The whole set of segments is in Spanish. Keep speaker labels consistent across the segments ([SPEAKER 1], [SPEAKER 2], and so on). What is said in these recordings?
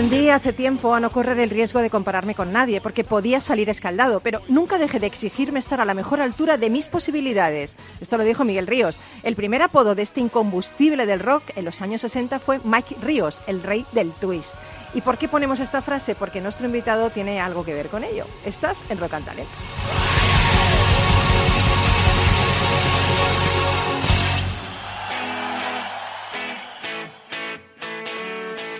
[SPEAKER 1] Aprendí hace tiempo a no correr el riesgo de compararme con nadie, porque podía salir escaldado, pero nunca dejé de exigirme estar a la mejor altura de mis posibilidades. Esto lo dijo Miguel Ríos. El primer apodo de este incombustible del rock en los años 60 fue Mike Ríos, el rey del twist. ¿Y por qué ponemos esta frase? Porque nuestro invitado tiene algo que ver con ello. Estás en Rock and.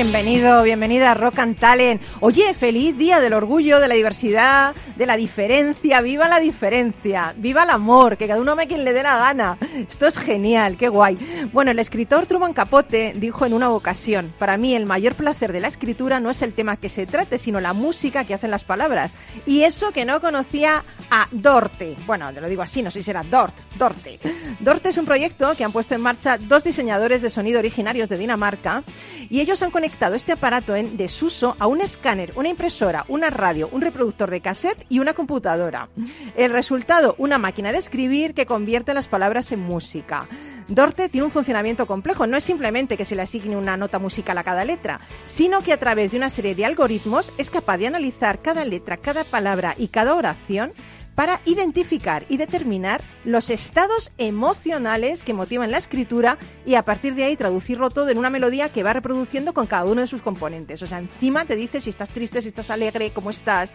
[SPEAKER 1] Bienvenido, bienvenida a Rock and Talent. Oye, feliz día del orgullo, de la diversidad, de la diferencia. ¡Viva la diferencia! ¡Viva el amor! Que cada uno me quien le dé la gana. Esto es genial, qué guay. Bueno, el escritor Truman Capote dijo en una ocasión, para mí el mayor placer de la escritura no es el tema que se trate, sino la música que hacen las palabras. Y eso que no conocía a Dorte. Bueno, te lo digo así, no sé si era Dort, Dorte. Dorte es un proyecto que han puesto en marcha dos diseñadores de sonido originarios de Dinamarca y ellos han conectado este aparato en desuso a un escáner, una impresora, una radio, un reproductor de cassette y una computadora. El resultado, una máquina de escribir que convierte las palabras en música. Dorte tiene un funcionamiento complejo. No es simplemente que se le asigne una nota musical a cada letra, sino que a través de una serie de algoritmos es capaz de analizar cada letra, cada palabra y cada oración para identificar y determinar los estados emocionales que motivan la escritura y a partir de ahí traducirlo todo en una melodía que va reproduciendo con cada uno de sus componentes. O sea, encima te dice si estás triste, si estás alegre, cómo estás.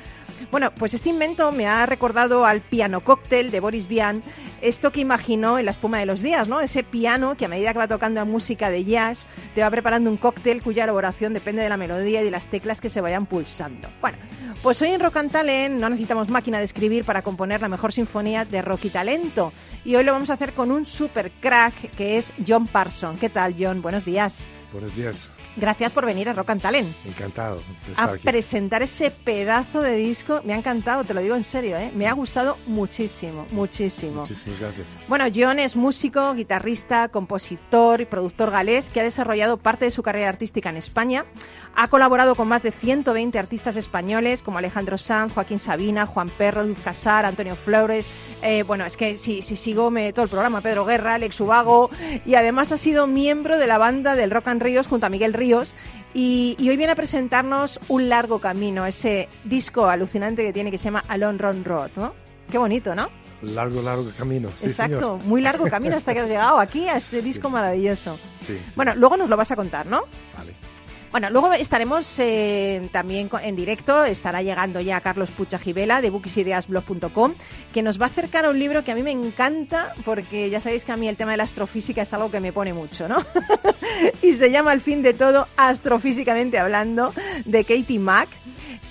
[SPEAKER 1] Bueno, pues este invento me ha recordado al piano cóctel de Boris Vian, esto que imaginó en la espuma de los días, ¿no? Ese piano que a medida que va tocando la música de jazz te va preparando un cóctel cuya elaboración depende de la melodía y de las teclas que se vayan pulsando. Bueno, pues hoy en Rock and Talent no necesitamos máquina de escribir para componer la mejor sinfonía de rock y talento. Y hoy lo vamos a hacer con un super crack que es John Parson. ¿Qué tal, John? Buenos días.
[SPEAKER 2] Buenos días.
[SPEAKER 1] Gracias por venir a Rock and Talent.
[SPEAKER 2] Encantado de estar
[SPEAKER 1] a
[SPEAKER 2] aquí.
[SPEAKER 1] presentar ese pedazo de disco. Me ha encantado, te lo digo en serio, ¿eh? Me ha gustado muchísimo, muchísimo.
[SPEAKER 2] Muchísimas gracias.
[SPEAKER 1] Bueno, John es músico, guitarrista, compositor y productor galés que ha desarrollado parte de su carrera artística en España. Ha colaborado con más de 120 artistas españoles como Alejandro Sanz, Joaquín Sabina, Juan Perro, Luz Casar, Antonio Flores. Eh, bueno, es que si, si sigo me, todo el programa, Pedro Guerra, Alex Ubago. Y además ha sido miembro de la banda del Rock and Ríos junto a Miguel Ríos. Y, y hoy viene a presentarnos un largo camino, ese disco alucinante que tiene que se llama Alone Run Road, ¿no? Qué bonito, ¿no?
[SPEAKER 2] Largo, largo camino. Sí,
[SPEAKER 1] Exacto,
[SPEAKER 2] señor.
[SPEAKER 1] muy largo camino hasta que has llegado aquí a este disco maravilloso.
[SPEAKER 2] Sí.
[SPEAKER 1] Bueno, luego nos lo vas a contar, ¿no?
[SPEAKER 2] Vale.
[SPEAKER 1] Bueno, luego estaremos eh, también en directo, estará llegando ya Carlos Pucha Gibela de bookisideasblog.com, que nos va a acercar a un libro que a mí me encanta, porque ya sabéis que a mí el tema de la astrofísica es algo que me pone mucho, ¿no? y se llama Al fin de todo, astrofísicamente hablando, de Katie Mack.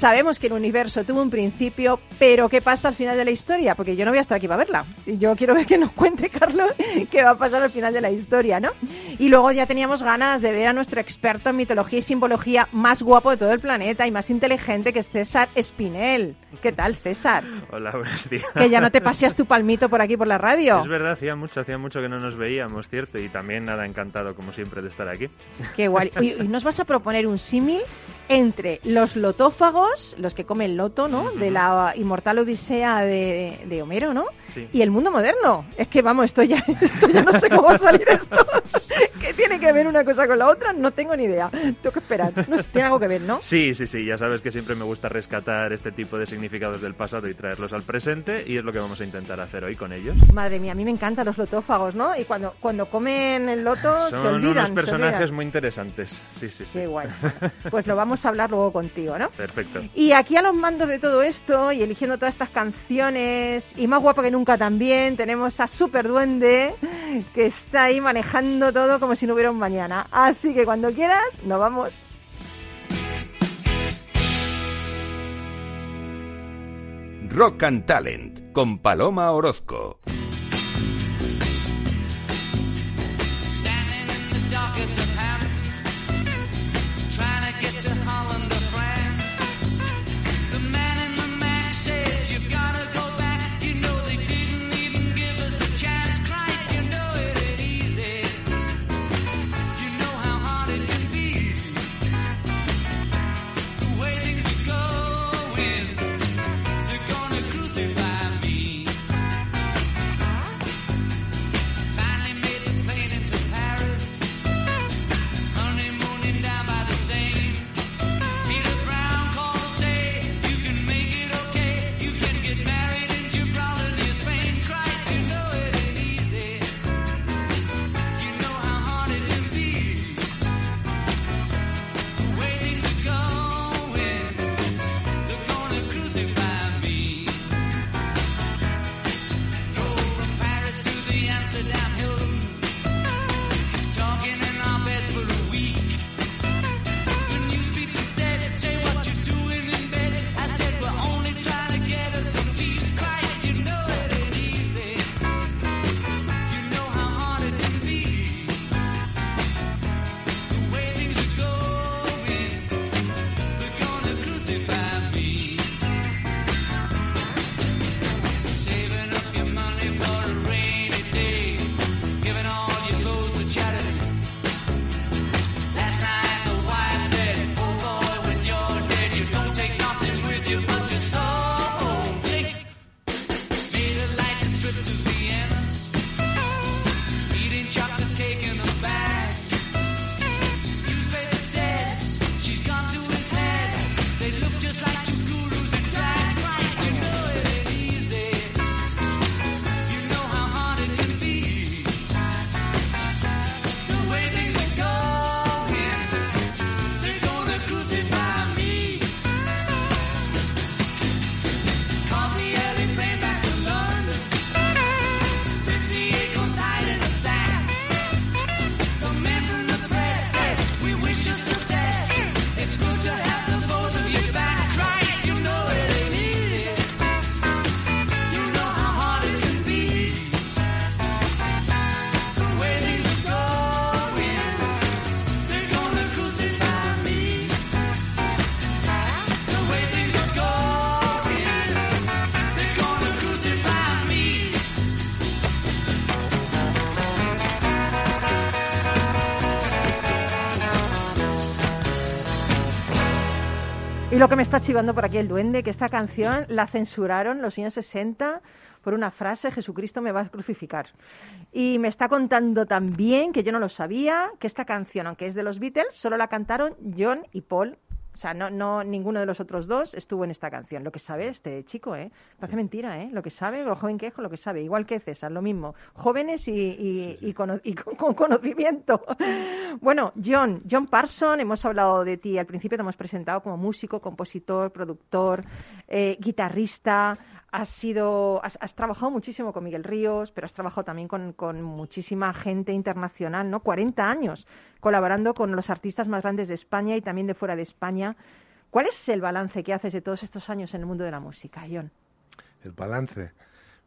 [SPEAKER 1] Sabemos que el universo tuvo un principio, pero ¿qué pasa al final de la historia? Porque yo no voy a estar aquí para verla. Yo quiero ver que nos cuente, Carlos, qué va a pasar al final de la historia, ¿no? Y luego ya teníamos ganas de ver a nuestro experto en mitología y simbología más guapo de todo el planeta y más inteligente que es César Espinel. ¿Qué tal, César?
[SPEAKER 3] Hola, buenos días.
[SPEAKER 1] Que ya no te paseas tu palmito por aquí por la radio.
[SPEAKER 3] Es verdad, hacía mucho, hacía mucho que no nos veíamos, cierto, y también nada, encantado como siempre de estar aquí.
[SPEAKER 1] Qué guay. Y nos vas a proponer un símil entre los lotófagos, los que comen loto, ¿no? De la inmortal odisea de, de Homero, ¿no?
[SPEAKER 3] Sí.
[SPEAKER 1] Y el mundo moderno. Es que vamos, esto ya, esto ya no sé cómo va a salir esto. ¿Qué tiene que ver una cosa con la otra? No tengo ni idea. Tengo que esperar. No, tiene algo que ver, ¿no?
[SPEAKER 3] Sí, sí, sí, ya sabes que siempre me gusta rescatar este tipo de significados del pasado y traerlos al presente, y es lo que vamos a intentar hacer hoy con ellos.
[SPEAKER 1] Madre mía, a mí me encantan los lotófagos, ¿no? Y cuando, cuando comen el loto se
[SPEAKER 3] Son
[SPEAKER 1] olvidan.
[SPEAKER 3] unos
[SPEAKER 1] se
[SPEAKER 3] personajes muy interesantes. Sí, sí, sí.
[SPEAKER 1] Qué guay. Pues lo vamos a hablar luego contigo, ¿no?
[SPEAKER 3] Perfecto.
[SPEAKER 1] Y aquí a los mandos de todo esto y eligiendo todas estas canciones y más guapo que nunca también tenemos a Super Duende que está ahí manejando todo como si no hubiera un mañana. Así que cuando quieras nos vamos.
[SPEAKER 4] Rock and Talent, con Paloma Orozco.
[SPEAKER 1] Lo que me está chivando por aquí el duende, que esta canción la censuraron los años 60 por una frase, Jesucristo me va a crucificar. Y me está contando también, que yo no lo sabía, que esta canción, aunque es de los Beatles, solo la cantaron John y Paul o sea, no, no, ninguno de los otros dos estuvo en esta canción. Lo que sabe este chico, ¿eh? Parece mentira, ¿eh? Lo que sabe, lo joven que es, lo que sabe. Igual que César, lo mismo. Jóvenes y, y, con, conocimiento. bueno, John, John Parson, hemos hablado de ti al principio, te hemos presentado como músico, compositor, productor, eh, guitarrista. Has, sido, has, has, trabajado muchísimo con Miguel Ríos, pero has trabajado también con, con muchísima gente internacional, ¿no? 40 años colaborando con los artistas más grandes de España y también de fuera de España. ¿Cuál es el balance que haces de todos estos años en el mundo de la música, John?
[SPEAKER 2] El balance.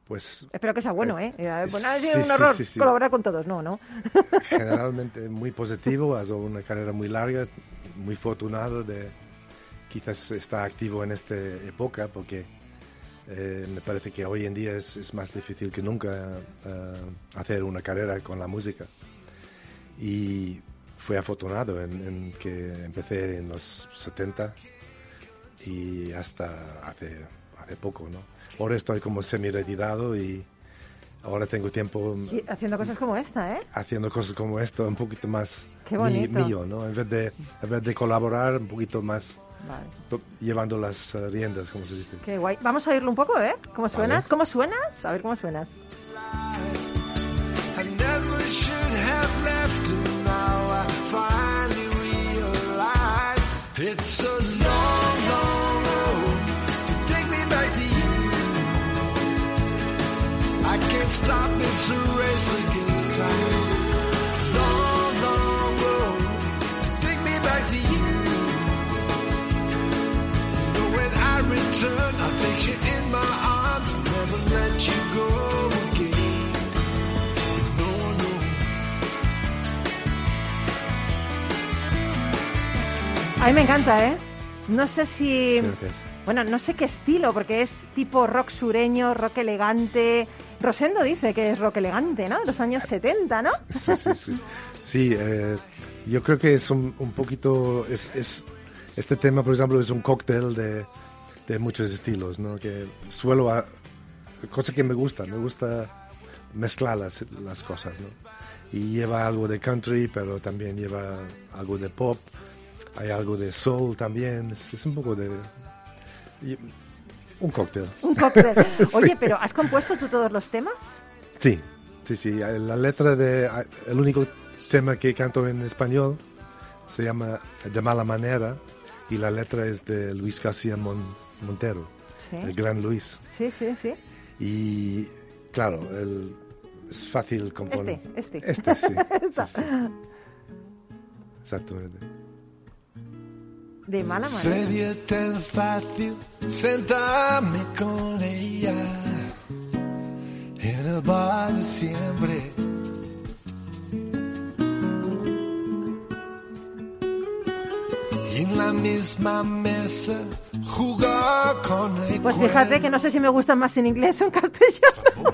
[SPEAKER 2] Pues,
[SPEAKER 1] Espero que sea bueno, ¿eh? ¿eh? Bueno, ha sido un horror colaborar con todos, no, ¿no?
[SPEAKER 2] Generalmente muy positivo, ha sido una carrera muy larga, muy afortunado de quizás estar activo en esta época porque eh, me parece que hoy en día es, es más difícil que nunca eh, hacer una carrera con la música. Y fui afortunado en, que empecé en los 70 y hasta hace, hace poco, ¿no? Ahora estoy como semi-retirado y ahora tengo tiempo...
[SPEAKER 1] haciendo cosas como esta, ¿eh?
[SPEAKER 2] Haciendo cosas como esto, un poquito más mío, ¿no? En vez, de, en vez de colaborar, un poquito más... Llevando las eh, riendas, como se dice.
[SPEAKER 1] Qué guay. Vamos a oírlo un poco, ¿eh? ¿Cómo suenas? ¿Cómo suenas? A ver cómo suenas. It's a long, long road to take me back to you. I can't stop, it's a race against time. A mí me encanta, ¿eh? No sé si... Bueno, no sé qué estilo, porque es tipo rock sureño, rock elegante. Rosendo dice que es rock elegante, ¿no? Los años 70, ¿no?
[SPEAKER 2] Sí, sí, sí. Sí, eh, yo creo que es un, un poquito... Es, es, este tema, por ejemplo, es un cóctel de, de muchos estilos, ¿no? Que suelo... A, cosa que me gusta, me gusta mezclar las, las cosas, ¿no? Y lleva algo de country, pero también lleva algo de pop hay algo de soul también, es, un poco de... un cóctel.
[SPEAKER 1] Un cóctel. Oye, pero ¿has compuesto tú todos los temas?
[SPEAKER 2] Sí, sí, sí. La letra de... El único tema que canto en español se llama De mala manera y la letra es de Luis García Montero, el gran Luis.
[SPEAKER 1] Sí, sí, sí.
[SPEAKER 2] Y claro, el, es fácil componer.
[SPEAKER 1] Este, este.
[SPEAKER 2] Este, sí. sí, Exactamente
[SPEAKER 1] de mala manera. Sería tan fácil sentarme con ella en el bar de siempre. Y en la misma mesa jugar con el Pues fíjate que no sé si me gustan más en inglés o en castellano.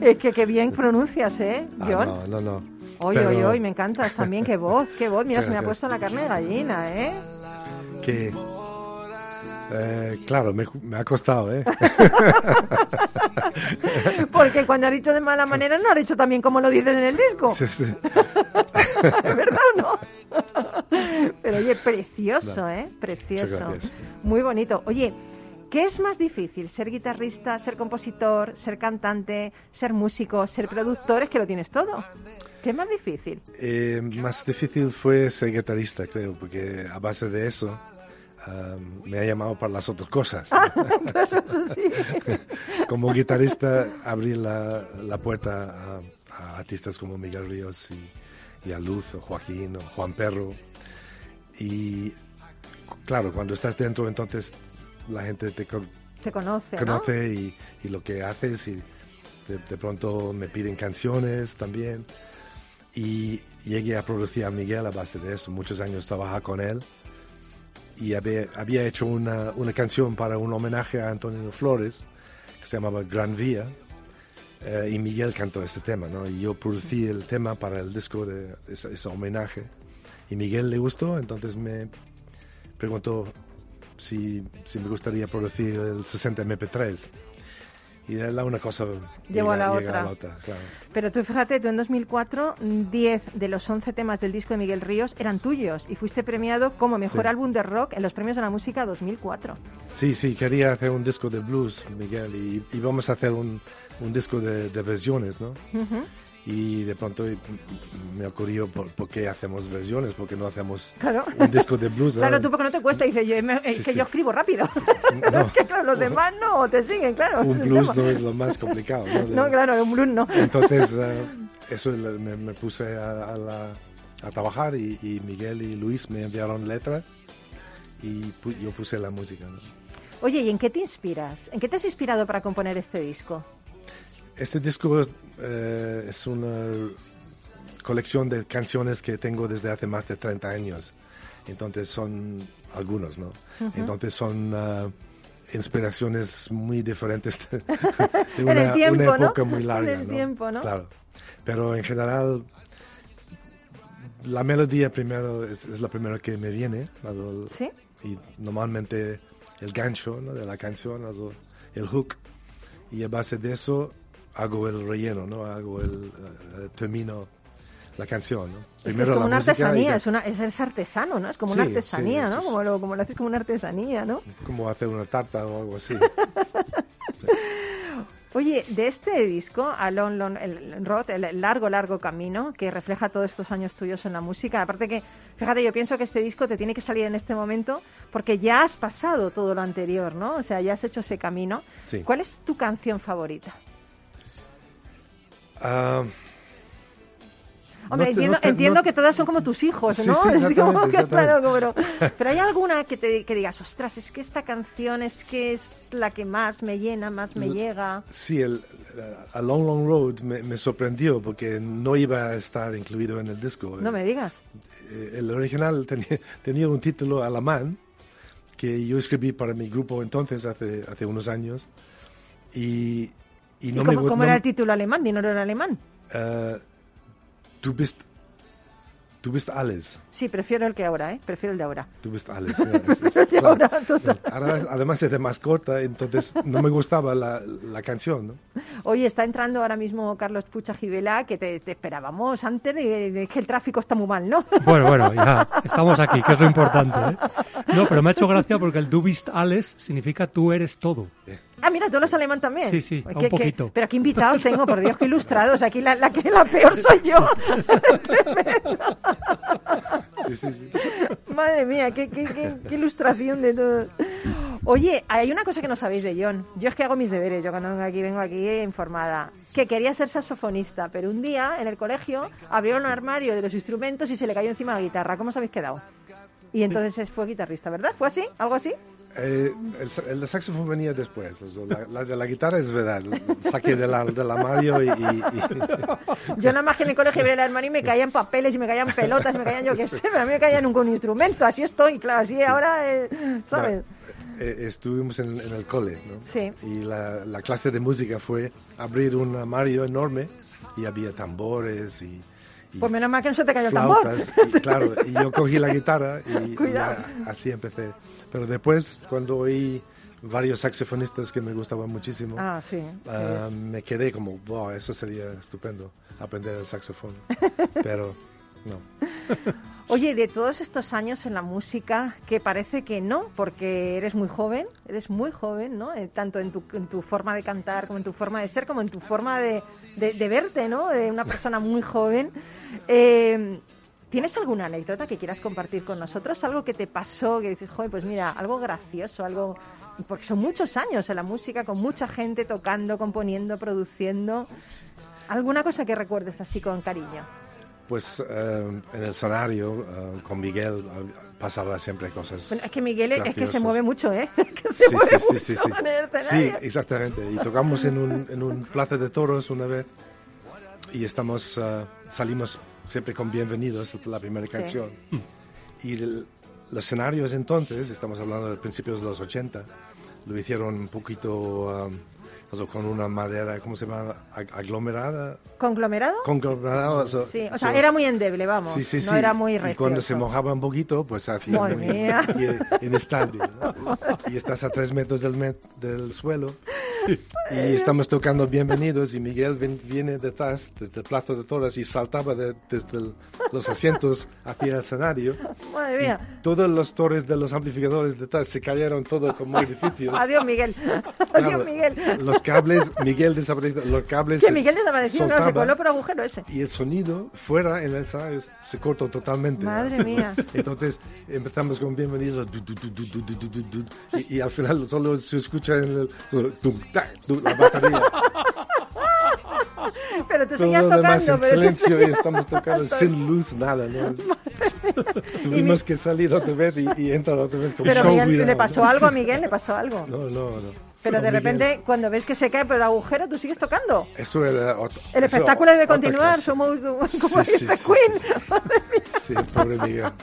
[SPEAKER 1] es que qué bien pronuncias, ¿eh, ah, John?
[SPEAKER 2] no, no, no.
[SPEAKER 1] Oye, oye, oye, me encantas también, qué voz, qué voz. Mira, se me ha puesto la carne de gallina, ¿eh?
[SPEAKER 2] Que eh, claro, me, ha costado, ¿eh?
[SPEAKER 1] Porque cuando ha dicho de mala manera no ha dicho también como lo dices en el disco.
[SPEAKER 2] Sí, sí.
[SPEAKER 1] ¿Verdad o no? Pero oye, precioso, ¿eh? Precioso. Muy bonito. Oye, ¿qué es más difícil? ¿Ser guitarrista, ser compositor, ser cantante, ser músico, ser productor? Es que lo tienes todo. ¿Qué más difícil?
[SPEAKER 2] Eh, más difícil fue ser guitarrista, creo, porque a base de eso me ha llamado para las otras cosas. como guitarrista abrí la, la puerta a, artistas como Miguel Ríos y, a Luz, o Joaquín, o Juan Perro. Y claro, cuando estás dentro entonces la gente te,
[SPEAKER 1] conoce,
[SPEAKER 2] conoce y, y, lo que haces y de, de, pronto me piden canciones también. Y llegué a producir a Miguel a base de eso. Muchos años trabajaba con él y había, hecho una, canción para un homenaje a Antonio Flores que se llamaba Gran Vía eh, y Miguel cantó este tema, ¿no? Y yo producí el tema para el disco de ese, homenaje y Miguel le gustó, entonces me preguntó si, si me gustaría producir el 60 MP3. Y de la una cosa
[SPEAKER 1] a la otra.
[SPEAKER 2] claro.
[SPEAKER 1] Pero tú fíjate, tú en 2004, 10 de los 11 temas del disco de Miguel Ríos eran tuyos y fuiste premiado como mejor
[SPEAKER 2] Sí.
[SPEAKER 1] álbum de rock en los premios de la música 2004.
[SPEAKER 2] Sí, sí, quería hacer un disco de blues, Miguel, y íbamos a hacer un, un disco de, de versiones, ¿no?
[SPEAKER 1] Ujú.
[SPEAKER 2] Y de pronto y- me ocurrió, ¿por, por qué hacemos versiones? ¿Por qué no hacemos
[SPEAKER 1] Claro.
[SPEAKER 2] un disco de blues?
[SPEAKER 1] Claro,
[SPEAKER 2] ¿no?
[SPEAKER 1] tú porque no te cuesta, dice yo, me-
[SPEAKER 2] Sí,
[SPEAKER 1] que
[SPEAKER 2] sí.
[SPEAKER 1] yo escribo rápido.
[SPEAKER 2] No.
[SPEAKER 1] es que claro, los demás no te siguen, claro.
[SPEAKER 2] Un blues no es lo más complicado, ¿no? De-
[SPEAKER 1] No, claro, un blues no.
[SPEAKER 2] Entonces, eh, eso me, me puse a, a la- a trabajar y, y Miguel y Luis me enviaron letra y pu- yo puse la música. ¿no?
[SPEAKER 1] Oye, ¿y en qué te inspiras? ¿En qué te has inspirado para componer este disco?
[SPEAKER 2] Este disco eh, es una colección de canciones que tengo desde hace más de 30 años. Entonces son algunos, ¿no? Entonces son ah, inspiraciones muy diferentes de, una,
[SPEAKER 1] el tiempo,
[SPEAKER 2] una
[SPEAKER 1] ¿no?
[SPEAKER 2] época muy larga, ¿no?
[SPEAKER 1] tiempo, ¿no?
[SPEAKER 2] Claro. Pero en general la melodía primero es, es la primera que me viene. ¿no?
[SPEAKER 1] ¿Sí?
[SPEAKER 2] Y normalmente el gancho de la canción, el hook. Y a base de eso hago el relleno, ¿no? Hago el, eh, termino la canción, ¿no?
[SPEAKER 1] Es, es como
[SPEAKER 2] la
[SPEAKER 1] una artesanía, es, una, es, es artesano, ¿no? Es como una
[SPEAKER 2] Sí, sí,
[SPEAKER 1] artesanía,
[SPEAKER 2] es-
[SPEAKER 1] ¿no?
[SPEAKER 2] es-
[SPEAKER 1] Como lo, como lo haces como una artesanía, ¿no?
[SPEAKER 2] como hacer una tarta o algo así.
[SPEAKER 1] Oye, de este disco, Alon Lon, el Road, el largo, largo camino que refleja todos estos años tuyos en la música. Aparte que, fíjate, yo pienso que este disco te tiene que salir en este momento porque ya has pasado todo lo anterior, ¿no? O sea, ya has hecho ese camino.
[SPEAKER 2] Sí.
[SPEAKER 1] ¿Cuál es tu canción favorita?
[SPEAKER 2] Ah,
[SPEAKER 1] Hombre,
[SPEAKER 2] no te-
[SPEAKER 1] entiendo,
[SPEAKER 2] no te-
[SPEAKER 1] entiendo
[SPEAKER 2] no-
[SPEAKER 1] que todas son como tus hijos, ¿no?
[SPEAKER 2] sí,
[SPEAKER 1] Es como que, claro, pero, pero hay alguna que te que digas, ostras, es que esta canción es que es la que más me llena, más me
[SPEAKER 2] L-
[SPEAKER 1] llega.
[SPEAKER 2] Sí, el, A Long Long Road me, me sorprendió porque no iba a estar incluido en el disco.
[SPEAKER 1] No me digas.
[SPEAKER 2] Eh, El original tenía, tenía un título alemán que yo escribí para mi grupo entonces, hace, hace unos años. Y, y
[SPEAKER 1] ¿Y
[SPEAKER 2] no me
[SPEAKER 1] cómo, cómo
[SPEAKER 2] no-
[SPEAKER 1] era el título alemán? Dinero en alemán.
[SPEAKER 2] eh, du bist, du bist alles.
[SPEAKER 1] Sí, prefiero el que ahora, ¿eh? Prefiero el de ahora.
[SPEAKER 2] Du bist alles. ya, es- es- claro.
[SPEAKER 1] ahora.
[SPEAKER 2] Ahora, además es de mascota, entonces no me gustaba la, la canción, ¿no?
[SPEAKER 1] Oye, está entrando ahora mismo Carlos Pucha Gibela, que te, te esperábamos antes de, de que el tráfico está muy mal, ¿no?
[SPEAKER 5] Bueno, bueno, ya estamos aquí, que es lo importante. ¿eh? No, pero me ha hecho gracia porque el du bist alles significa tú eres todo.
[SPEAKER 1] Ah, mira, tú hablas alemán también.
[SPEAKER 5] Sí, sí,
[SPEAKER 1] Ay,
[SPEAKER 5] un
[SPEAKER 1] qué-
[SPEAKER 5] poquito.
[SPEAKER 1] pero qué invitados tengo, por Dios, qué ilustrados. Aquí la, la que la peor soy yo.
[SPEAKER 2] Sí, sí, sí.
[SPEAKER 1] Madre mía, qué, qué, qué- qué ilustración de todo. Oye, hay una cosa que no sabéis de John. Yo es que hago mis deberes, yo cuando vengo aquí vengo aquí informada. Que quería ser saxofonista, pero un día en el colegio abrieron un armario de los instrumentos y se le cayó encima la guitarra. ¿Cómo os habéis quedado? Y entonces fue guitarrista, ¿verdad? ¿Fue así? ¿Algo así?
[SPEAKER 2] Eh, el, el saxofón venía después. o sea, la, la de la guitarra es verdad. Saqué del, del armario y, y- y-
[SPEAKER 1] Yo nada más que en el colegio abría el armario y me caían papeles y me caían pelotas, me caían yo qué sé, pero a mí me con un instrumento. Así estoy, claro, así ahora, eh, ¿sabes?
[SPEAKER 2] eh, estuvimos en, en el cole, ¿no?
[SPEAKER 1] Sí.
[SPEAKER 2] Y la, la clase de música fue abrir un armario enorme y había tambores y,
[SPEAKER 1] Pues menos mal que no se te cayó el tambor.
[SPEAKER 2] flautas. Y, claro, y yo cogí la guitarra y, y así empecé. Pero después, cuando oí varios saxofonistas que me gustaban muchísimo,
[SPEAKER 1] Ah, sí.
[SPEAKER 2] ah, me quedé como, wow, eso sería estupendo, aprender el saxofón. Pero no.
[SPEAKER 1] Oye, de todos estos años en la música, que parece que no, porque eres muy joven, eres muy joven, ¿no? Eh, tanto en tu, en tu forma de cantar, como en tu forma de ser, como en tu forma de, de- de verte, ¿no? De una persona muy joven. Eh, ¿Tienes alguna anécdota que quieras compartir con nosotros? Algo que te pasó, que dices, joder, pues mira, algo gracioso, algo... Porque son muchos años en la música, con mucha gente tocando, componiendo, produciendo. ¿Alguna cosa que recuerdes así con cariño?
[SPEAKER 2] Pues eh, en el escenario eh, con Miguel eh, pasaba siempre cosas.
[SPEAKER 1] Bueno, es que Miguel es que se
[SPEAKER 2] graciosas.
[SPEAKER 1] mueve mucho, ¿eh? Es que se
[SPEAKER 2] Sí,
[SPEAKER 1] mueve
[SPEAKER 2] sí,
[SPEAKER 1] mucho
[SPEAKER 2] sí, sí.
[SPEAKER 1] en el
[SPEAKER 2] Sí, exactamente. Y tocamos en un, en un plaza de toros una vez y estamos, eh, salimos siempre con Bienvenidos, la primera canción. Y el- los escenarios entonces, estamos hablando de principios de los 80, lo hicieron un poquito um, o con una madera, ¿cómo se llama? Ag- Aglomerada.
[SPEAKER 1] ¿Conglomerado?
[SPEAKER 2] Conglomerada. o sea,
[SPEAKER 1] Sí, o sea,
[SPEAKER 2] so-
[SPEAKER 1] era muy endeble, vamos.
[SPEAKER 2] Sí, sí, sí.
[SPEAKER 1] No era muy
[SPEAKER 2] y cuando se mojaba un poquito, pues hacía inestable. ¿no? Y estás a tres metros del, met- del suelo. Y estamos tocando Bienvenidos y Miguel ven- viene detrás, desde el Plazo de Toros y saltaba de- desde el- los asientos hacia el escenario.
[SPEAKER 1] Madre mía.
[SPEAKER 2] Todos los torres de los amplificadores detrás se cayeron todos como edificios.
[SPEAKER 1] Adiós, Miguel. Adiós, Miguel.
[SPEAKER 2] Los cables, Miguel desapareció, los cables.
[SPEAKER 1] Que Miguel desapareció, no, se coló por agujero ese.
[SPEAKER 2] Y el sonido fuera en el sala se cortó totalmente.
[SPEAKER 1] Madre ¿no? mía.
[SPEAKER 2] Entonces empezamos con bienvenidos y, y, al final solo se escucha en el, solo, la batería.
[SPEAKER 1] pero
[SPEAKER 2] te
[SPEAKER 1] seguías
[SPEAKER 2] tocando. Demás en silencio y estamos tocando sin luz, nada. ¿no? Tuvimos que salir otra vez y, y entrar otra vez con
[SPEAKER 1] Pero
[SPEAKER 2] show
[SPEAKER 1] Miguel, ¿le pasó algo a Miguel? ¿Le pasó algo?
[SPEAKER 2] No, no, no.
[SPEAKER 1] Pero de
[SPEAKER 2] Miguel,
[SPEAKER 1] repente, cuando ves que se cae por el agujero, tú sigues tocando.
[SPEAKER 2] Eso era otro,
[SPEAKER 1] El
[SPEAKER 2] eso
[SPEAKER 1] espectáculo debe
[SPEAKER 2] otra
[SPEAKER 1] continuar, somos como
[SPEAKER 2] Sí, sí, sí,
[SPEAKER 1] Queen.
[SPEAKER 2] Sí, pobre Miguel.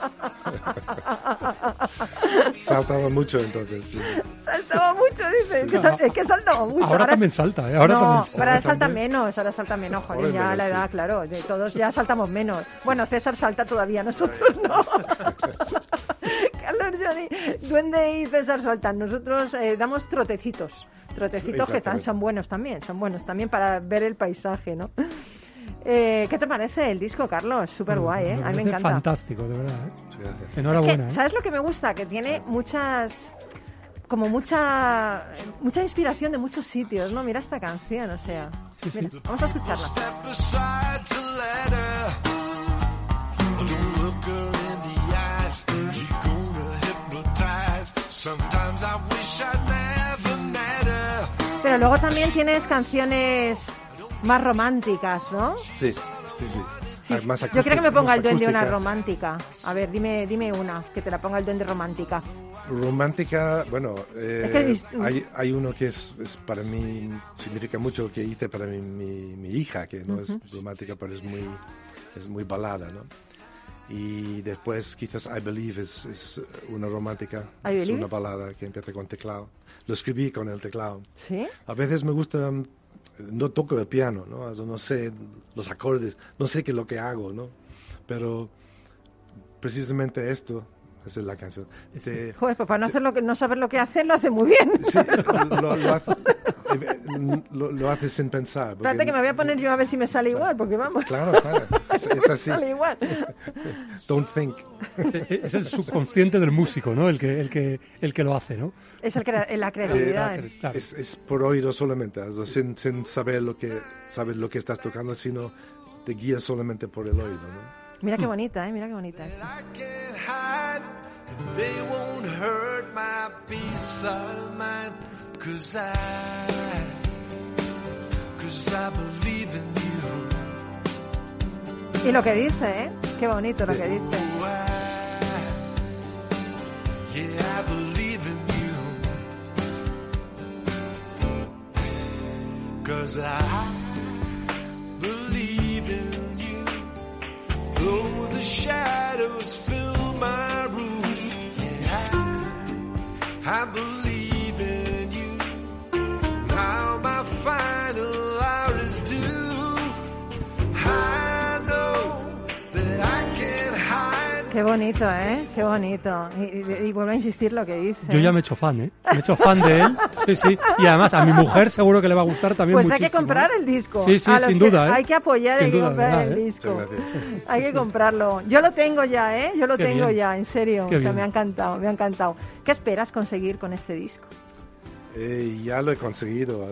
[SPEAKER 2] Saltaba mucho entonces. sí.
[SPEAKER 1] Saltaba mucho, dice. Es que, sal- es que saltaba mucho.
[SPEAKER 5] Ahora también salta, ¿eh? Ahora
[SPEAKER 1] no,
[SPEAKER 5] también
[SPEAKER 1] ahora
[SPEAKER 2] Ahora
[SPEAKER 1] salta
[SPEAKER 2] también.
[SPEAKER 1] menos, ahora salta menos, joder,
[SPEAKER 2] Ahora
[SPEAKER 1] ya
[SPEAKER 2] menos,
[SPEAKER 1] la
[SPEAKER 2] sí.
[SPEAKER 1] edad, claro, de todos ya saltamos menos. Bueno, César salta todavía, nosotros no. Carlos, Johnny, Duende y César saltan, nosotros eh, damos trotecitos, trotecitos que tan, son buenos también, son buenos también para ver el paisaje, ¿no? Eh, ¿Qué te parece el disco, Carlos? Súper guay, ¿eh? A mí me encanta.
[SPEAKER 5] Fantástico, de verdad. ¿eh?
[SPEAKER 2] Sí, gracias.
[SPEAKER 5] Enhorabuena.
[SPEAKER 1] Es que,
[SPEAKER 5] ¿eh?
[SPEAKER 1] ¿sabes lo que me gusta? Que tiene muchas como mucha mucha inspiración de muchos sitios, ¿no? Mira esta canción, o sea.
[SPEAKER 5] Sí, sí.
[SPEAKER 1] Mira, vamos a escucharla. Pero luego también tienes canciones más románticas, ¿no?
[SPEAKER 2] Sí, sí, sí. Más
[SPEAKER 1] Yo quiero que me ponga el duende una romántica. A ver, dime, dime una, que te la ponga el duende romántica.
[SPEAKER 2] Romántica, bueno, eh,
[SPEAKER 1] Es que
[SPEAKER 2] hay, hay uno que es, es para mí, significa mucho que hice para mi, mi, mi hija, que no es romántica, pero es muy, es muy balada, ¿no? Y después quizás I Believe es, es una romántica, es una balada que empieza con teclado. Lo escribí con el teclado.
[SPEAKER 1] ¿Sí?
[SPEAKER 2] A veces me gusta, mm, no toco el piano, ¿no? No sé los acordes, no sé qué es lo que hago, ¿no? Pero precisamente esto, esa es la canción. Te-
[SPEAKER 1] Joder, pues para no, hacer lo que, no saber lo que hacer, lo hace muy bien.
[SPEAKER 2] Sí, lo, lo hace, lo, lo hace sin pensar. porque-
[SPEAKER 1] Espérate que me voy a poner yo a ver si me sale igual, porque vamos.
[SPEAKER 2] Claro, claro, es, es así.
[SPEAKER 1] Sale igual.
[SPEAKER 2] Don't think.
[SPEAKER 5] Es- Es el subconsciente del músico, ¿no? El que, el que, el que lo hace, ¿no?
[SPEAKER 1] Es el crea- la creatividad.
[SPEAKER 5] Eh, claro.
[SPEAKER 2] Es, es por oído solamente, o sea, sin, sin saber lo que sabes lo que estás tocando, sino te guías solamente por el oído, ¿no?
[SPEAKER 1] Mira qué bonita, ¿eh? Mira qué bonita. esta.
[SPEAKER 6] I. Cause cause believe in you.
[SPEAKER 1] Y lo que dice, ¿eh? Qué bonito lo que dice.
[SPEAKER 6] I, yeah, I believe in you. Cause I believe in you. Though the shadows fill my room. Yeah, I, I believe final hour is due. I know that I can't hide.
[SPEAKER 1] Qué bonito, ¿eh? Qué bonito. Y, y- y vuelvo a insistir lo que dice.
[SPEAKER 5] Yo ya me he hecho fan, ¿eh? Me he hecho fan de él. Sí, sí. Y además a mi mujer seguro que le va a gustar también
[SPEAKER 1] Pues hay que comprar el disco.
[SPEAKER 5] Sí, sí, sin duda, ¿eh?
[SPEAKER 1] Hay que apoyar,
[SPEAKER 5] Sin
[SPEAKER 1] hay que
[SPEAKER 5] duda,
[SPEAKER 1] comprar
[SPEAKER 5] verdad,
[SPEAKER 1] el
[SPEAKER 5] ¿eh?
[SPEAKER 1] disco. Hay que comprarlo. Yo lo tengo ya, ¿eh? Yo lo
[SPEAKER 5] Qué
[SPEAKER 1] tengo
[SPEAKER 5] bien.
[SPEAKER 1] ya, en serio.
[SPEAKER 5] Qué
[SPEAKER 1] o sea,
[SPEAKER 5] bien.
[SPEAKER 1] me ha encantado, me ha encantado. ¿Qué esperas conseguir con este disco?
[SPEAKER 2] Eh, ya lo he conseguido.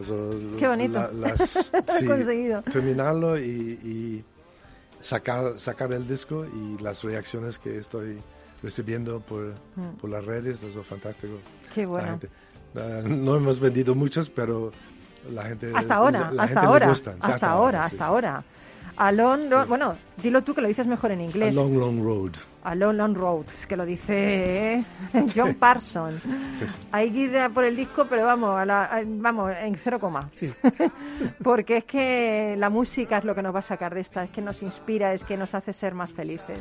[SPEAKER 1] Qué bonito.
[SPEAKER 2] la- las- sí,
[SPEAKER 1] conseguido.
[SPEAKER 2] Terminarlo y, y sacar, sacar el disco y las reacciones que estoy recibiendo por, por las redes, eso es fantástico.
[SPEAKER 1] Mm. Qué bueno.
[SPEAKER 2] no hemos vendido muchos, pero la gente...
[SPEAKER 1] Hasta ahora,
[SPEAKER 2] la
[SPEAKER 1] hasta
[SPEAKER 2] gente
[SPEAKER 1] ahora,
[SPEAKER 2] gustan. Sí,
[SPEAKER 1] hasta ahora, hasta
[SPEAKER 2] sí.
[SPEAKER 1] ahora. A long, bueno, dilo tú que lo dices mejor en
[SPEAKER 2] A
[SPEAKER 1] inglés.
[SPEAKER 2] long, long road.
[SPEAKER 1] A long, long road, que lo dice ¿eh? John.
[SPEAKER 2] Sí, sí.
[SPEAKER 1] Hay que ir a por el disco, pero vamos, a la- a- vamos en cero coma.
[SPEAKER 5] Sí.
[SPEAKER 1] Porque es que la música es lo que nos va a sacar de esta, es que nos inspira, es que nos hace ser más felices.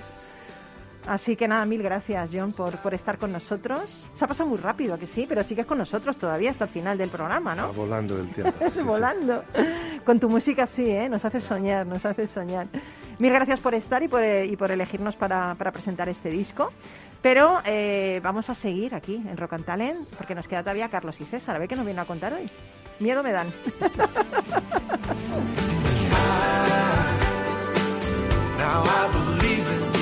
[SPEAKER 1] Así que nada, mil gracias, John, por, por estar con nosotros. Se ha pasado muy rápido, que sí, pero sigues con nosotros todavía hasta el final del programa,
[SPEAKER 2] Va
[SPEAKER 1] ¿no?
[SPEAKER 2] volando el tiempo. sí, sí.
[SPEAKER 1] Volando. Con tu música sí, ¿eh? Nos hace soñar, nos hace soñar. Mil gracias por estar y por, eh, y por elegirnos para, para presentar este disco. Pero eh, vamos a seguir aquí en Rock and Talent porque nos queda todavía Carlos y César. A ver qué nos vienen a contar hoy. Miedo me dan.
[SPEAKER 6] Now I believe in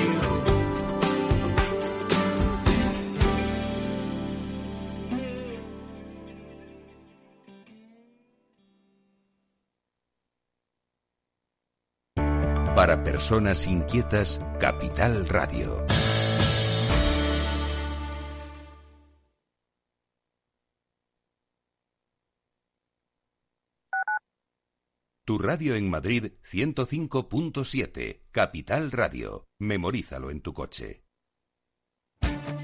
[SPEAKER 4] Para personas inquietas, Capital Radio. Tu radio en Madrid 105.7, Capital Radio. Memorízalo en tu coche.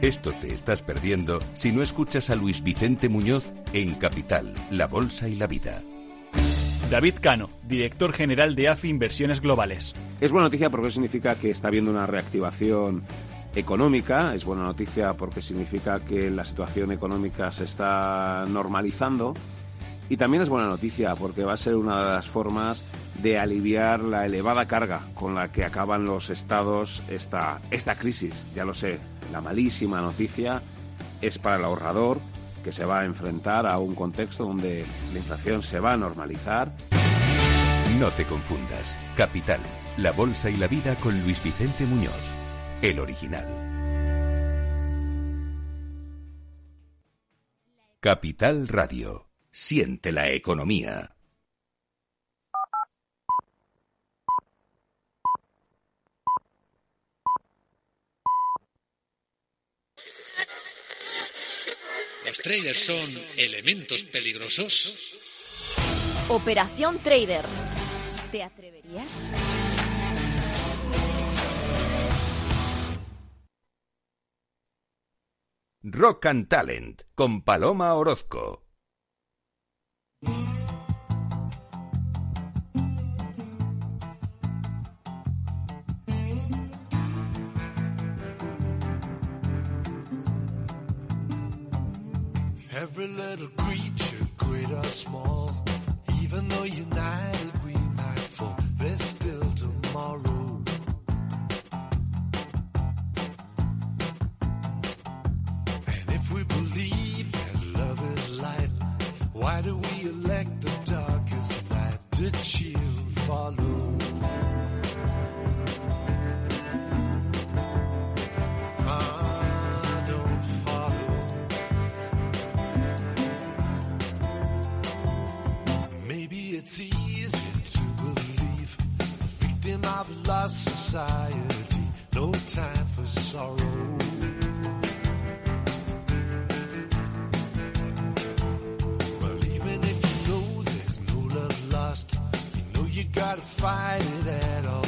[SPEAKER 4] Esto te estás perdiendo si no escuchas a Luis Vicente Muñoz en Capital, La Bolsa y la Vida.
[SPEAKER 7] David Cano, director general de AFI Inversiones Globales.
[SPEAKER 8] Es buena noticia porque significa que está habiendo una reactivación económica, es buena noticia porque significa que la situación económica se está normalizando y también es buena noticia porque va a ser una de las formas de aliviar la elevada carga con la que acaban los estados esta, esta crisis. Ya lo sé, la malísima noticia es para el ahorrador que se va a enfrentar a un contexto donde la inflación se va a normalizar
[SPEAKER 4] No te confundas. Capital, La Bolsa y la Vida con Luis Vicente Muñoz, el original. Capital Radio. Siente la economía.
[SPEAKER 9] Los traders son elementos peligrosos.
[SPEAKER 10] Operación Trader. ¿Te atreverías?
[SPEAKER 4] Rock and Talent con Paloma Orozco.
[SPEAKER 6] Every little creature, great or small, even though united we believe that love is light, why do we elect the darkest night to chill and follow? Don't follow. Maybe it's easy to believe victim of lost society, no time for sorrow. Gotta fight it at all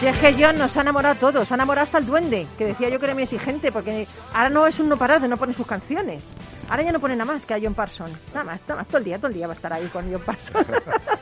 [SPEAKER 1] Si es que John nos ha enamorado a todos, ha enamorado hasta el duende, que decía yo que era muy exigente, porque ahora no es un no parar no poner sus canciones. Ahora ya no pone nada más que a John Parson. Nada más, nada más, todo el día, todo el día va a estar ahí con John Parson.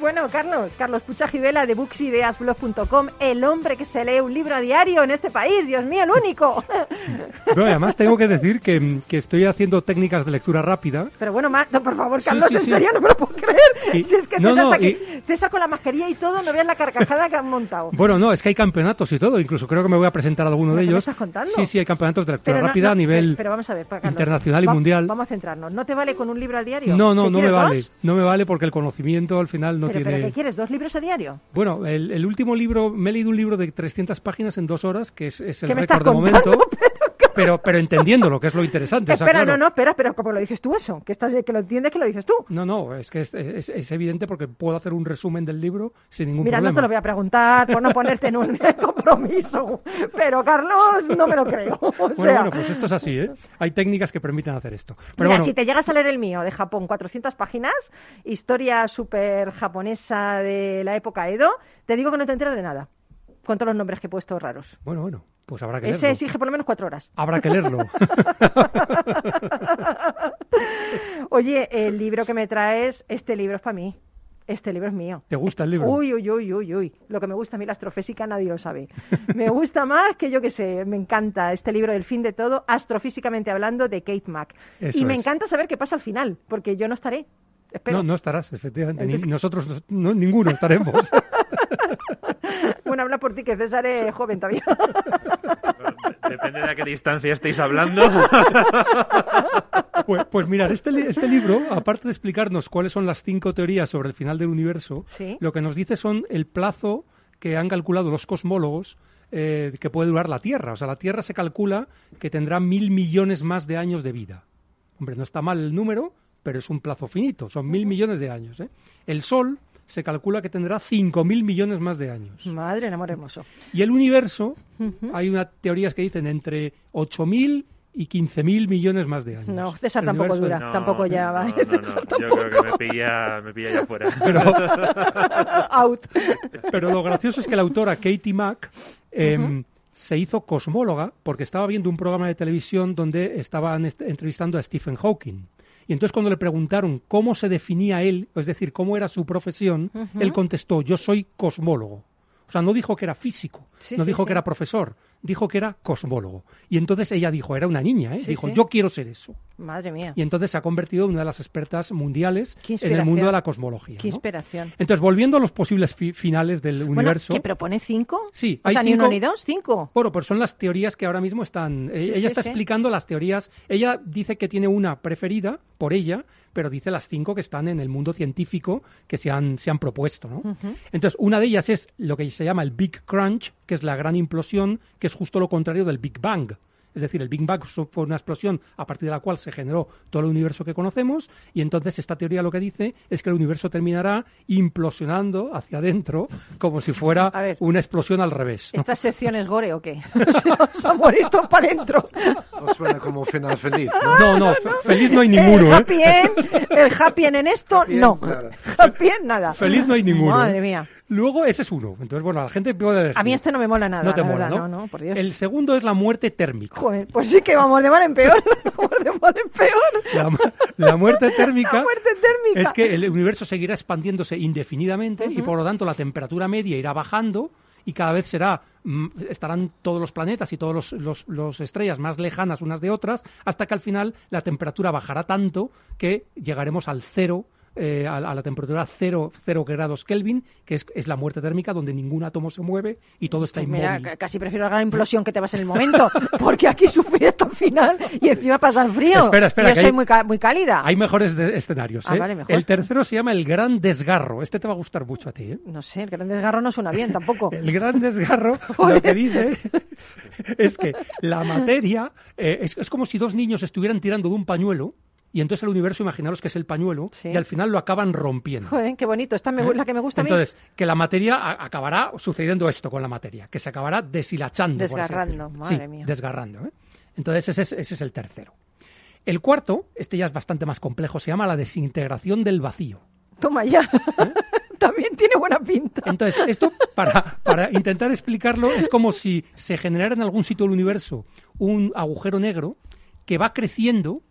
[SPEAKER 1] Bueno, Carlos, Carlos Pucha Gibela de booksideasblog.com, el hombre que se lee un libro a diario en este país, Dios mío, el único.
[SPEAKER 5] Pero además tengo que decir que, que estoy haciendo técnicas de lectura rápida.
[SPEAKER 1] Pero bueno, ma- no, por favor, Carlos,
[SPEAKER 5] sí,
[SPEAKER 1] en
[SPEAKER 5] sí.
[SPEAKER 1] serio, no me lo puedo creer.
[SPEAKER 5] Y-
[SPEAKER 1] si es que
[SPEAKER 5] no,
[SPEAKER 1] César,
[SPEAKER 5] no,
[SPEAKER 1] saque-
[SPEAKER 5] y-
[SPEAKER 1] César con la mascarilla y todo, no veas la carcajada que han montado.
[SPEAKER 5] Bueno, no, es que hay campeonatos y todo, incluso creo que me voy a presentar a alguno
[SPEAKER 1] ¿Pero
[SPEAKER 5] de
[SPEAKER 1] qué me
[SPEAKER 5] ellos.
[SPEAKER 1] estás contando?
[SPEAKER 5] Sí, sí, hay campeonatos de lectura
[SPEAKER 1] Pero
[SPEAKER 5] rápida a nivel
[SPEAKER 1] pero- vamos a ver, Carlos,
[SPEAKER 5] internacional y
[SPEAKER 1] va-
[SPEAKER 5] mundial.
[SPEAKER 1] Vamos a centrarnos. ¿No te vale con un libro al diario?
[SPEAKER 5] No, no,
[SPEAKER 1] ¿Que
[SPEAKER 5] no me vale.
[SPEAKER 1] dos?
[SPEAKER 5] No me vale porque el conocimiento al final no
[SPEAKER 1] pero,
[SPEAKER 5] tiene...
[SPEAKER 1] pero ¿qué quieres? ¿Dos libros a diario?
[SPEAKER 5] Bueno, el, el último libro, me he leído un libro de 300 páginas en dos horas, que es, es el
[SPEAKER 1] ¿Qué me
[SPEAKER 5] récord de momento, pero, pero entendiéndolo, que es lo interesante. o sea,
[SPEAKER 1] espera,
[SPEAKER 5] claro.
[SPEAKER 1] no, no, espera, pero ¿cómo lo dices tú eso? Que, estás, que lo entiendes que lo dices tú.
[SPEAKER 5] No, no, es que es, es- es evidente porque puedo hacer un resumen del libro sin ningún
[SPEAKER 1] Mira, no
[SPEAKER 5] problema.
[SPEAKER 1] te lo voy a preguntar por no ponerte en un compromiso. Pero, Carlos, no me lo creo. O
[SPEAKER 5] Bueno,
[SPEAKER 1] sea,
[SPEAKER 5] bueno, pues esto es así, ¿eh? Hay técnicas que permiten hacer esto. Pero
[SPEAKER 1] Mira,
[SPEAKER 5] bueno,
[SPEAKER 1] si te llegas a leer el mío de Japón, 400 páginas, historia súper japonesa de la época Edo, te digo que no te enteras de nada. Con todos los nombres que he puesto raros.
[SPEAKER 5] bueno, bueno, pues habrá que
[SPEAKER 1] Ese
[SPEAKER 5] leerlo.
[SPEAKER 1] exige por lo menos cuatro horas.
[SPEAKER 5] Habrá que leerlo.
[SPEAKER 1] Oye, el libro que me traes, este libro es para mí. Este libro es mío.
[SPEAKER 5] ¿Te gusta el libro?
[SPEAKER 1] Uy, uy, uy, uy, uy. Lo que me gusta a mí la astrofísica nadie lo sabe. Me gusta más que yo que sé, me encanta este libro del fin de todo, astrofísicamente hablando, de Kate Mack.
[SPEAKER 5] Eso
[SPEAKER 1] y me
[SPEAKER 5] es.
[SPEAKER 1] encanta saber qué pasa al final, porque yo no estaré. Espero.
[SPEAKER 5] No, no estarás, efectivamente. Ni- nosotros no, ninguno estaremos.
[SPEAKER 1] Bueno, habla por ti, que César es joven todavía.
[SPEAKER 3] Depende de a qué distancia estéis hablando.
[SPEAKER 5] Pues, pues mirad, este, li- este libro, aparte de explicarnos cuáles son las cinco teorías sobre el final del universo,
[SPEAKER 1] Sí.
[SPEAKER 5] lo que nos dice son el plazo que han calculado los cosmólogos eh, que puede durar la Tierra. O sea, la Tierra se calcula que tendrá mil millones más de años de vida. Hombre, no está mal el número, pero es un plazo finito, son mil millones de años. ¿eh? El Sol se calcula que tendrá cinco mil millones más de años.
[SPEAKER 1] Madre, el amor hermoso.
[SPEAKER 5] Y el universo, hay unas teorías que dicen entre 8.000 y 15.000 millones más de años.
[SPEAKER 1] No, César tampoco dura,
[SPEAKER 3] No,
[SPEAKER 1] tampoco ya va.
[SPEAKER 3] No, no, no. Yo creo que me pilla, me pilla ya fuera.
[SPEAKER 1] Out.
[SPEAKER 5] Pero lo gracioso es que la autora Katie Mack em, se hizo cosmóloga porque estaba viendo un programa de televisión donde estaban est- entrevistando a Stephen Hawking. Y entonces cuando le preguntaron cómo se definía él, es decir, cómo era su profesión, él contestó, yo soy cosmólogo. O sea, no dijo que era físico,
[SPEAKER 1] Sí,
[SPEAKER 5] no
[SPEAKER 1] sí,
[SPEAKER 5] dijo
[SPEAKER 1] sí.
[SPEAKER 5] que era profesor, dijo que era cosmólogo. Y entonces ella dijo, era una niña, ¿eh? Dijo, yo quiero ser eso.
[SPEAKER 1] Madre mía.
[SPEAKER 5] Y entonces se ha convertido en una de las expertas mundiales en el mundo de la cosmología.
[SPEAKER 1] Qué
[SPEAKER 5] ¿no?
[SPEAKER 1] inspiración.
[SPEAKER 5] Entonces, volviendo a los posibles fi- finales del
[SPEAKER 1] Bueno,
[SPEAKER 5] universo.
[SPEAKER 1] ¿que propone cinco?
[SPEAKER 5] Sí,
[SPEAKER 1] O
[SPEAKER 5] hay
[SPEAKER 1] ni
[SPEAKER 5] cinco-
[SPEAKER 1] uno ni dos, cinco.
[SPEAKER 5] Bueno, pues son las teorías que ahora mismo están. eh, ella está explicando las teorías. Ella dice que tiene una preferida por ella, pero dice las cinco que están en el mundo científico que se han, se han propuesto. ¿no? Entonces, una de ellas es lo que se llama el Big Crunch, que es la gran implosión, que es justo lo contrario del Big Bang. Es decir, el Big Bang fue una explosión a partir de la cual se generó todo el universo que conocemos, y entonces esta teoría lo que dice es que el universo terminará implosionando hacia adentro como si fuera
[SPEAKER 1] ver.
[SPEAKER 5] una explosión al revés. ¿no?
[SPEAKER 1] ¿Esta sección es gore o qué? Vamos a morir todos para adentro.
[SPEAKER 2] No suena como final feliz, ¿no?
[SPEAKER 5] No, no, fe- feliz no hay ninguno,
[SPEAKER 1] El
[SPEAKER 5] ¿eh?
[SPEAKER 1] happy end, el happy end en esto,
[SPEAKER 2] Happy end,
[SPEAKER 1] no.
[SPEAKER 2] nada.
[SPEAKER 1] Happy end, nada.
[SPEAKER 5] Feliz no hay ninguno.
[SPEAKER 1] Madre
[SPEAKER 5] ¿eh?
[SPEAKER 1] mía.
[SPEAKER 5] Luego, ese es uno. Entonces, bueno, la gente puede decir.
[SPEAKER 1] A mí este no me mola nada.
[SPEAKER 5] No te
[SPEAKER 1] la
[SPEAKER 5] mola,
[SPEAKER 1] verdad,
[SPEAKER 5] ¿no?
[SPEAKER 1] No, no, por Dios.
[SPEAKER 5] El segundo es la muerte térmica.
[SPEAKER 1] Joder, pues sí que vamos de mal en peor. Vamos de mal en peor.
[SPEAKER 5] La, mu- la muerte térmica
[SPEAKER 1] La muerte térmica.
[SPEAKER 5] es que el universo seguirá expandiéndose indefinidamente y por lo tanto la temperatura media irá bajando y cada vez será mm, estarán todos los planetas y todos los, los- los estrellas más lejanas unas de otras hasta que al final la temperatura bajará tanto que llegaremos al cero eh, a, a la temperatura cero, cero grados Kelvin, que es, es la muerte térmica donde ningún átomo se mueve y todo está
[SPEAKER 1] Pues
[SPEAKER 5] inmóvil.
[SPEAKER 1] mira, ca- casi prefiero la gran implosión que te vas en el momento, porque aquí sufrir hasta el final y encima pasar frío.
[SPEAKER 5] Espera, espera,
[SPEAKER 1] Yo
[SPEAKER 5] que
[SPEAKER 1] soy
[SPEAKER 5] hay-
[SPEAKER 1] muy, muy cálida.
[SPEAKER 5] Hay mejores de- escenarios.
[SPEAKER 1] Ah,
[SPEAKER 5] ¿eh?
[SPEAKER 1] vale, mejor.
[SPEAKER 5] El tercero se llama el gran desgarro. Este te va a gustar mucho a ti. ¿eh?
[SPEAKER 1] No sé, el gran desgarro no suena bien tampoco.
[SPEAKER 5] El gran desgarro lo que dice es que la materia eh, es, es como si dos niños estuvieran tirando de un pañuelo y entonces el universo, imaginaros que es el pañuelo,
[SPEAKER 1] Sí.
[SPEAKER 5] y al final lo acaban rompiendo.
[SPEAKER 1] Joder, qué bonito. Esta me,
[SPEAKER 5] ¿Eh?
[SPEAKER 1] la que me gusta a mí.
[SPEAKER 5] Entonces, que la materia acabará sucediendo esto con la materia, que se acabará deshilachando. por así
[SPEAKER 1] Desgarrando, madre
[SPEAKER 5] Sí,
[SPEAKER 1] mía.
[SPEAKER 5] desgarrando. ¿eh? Entonces, ese es, ese es el tercero. El cuarto, este ya es bastante más complejo, se llama la desintegración del vacío.
[SPEAKER 1] Toma ya.
[SPEAKER 5] ¿Eh?
[SPEAKER 1] También tiene buena pinta.
[SPEAKER 5] Entonces, esto, para, para intentar explicarlo, es como si se generara en algún sitio del universo un agujero negro que va creciendo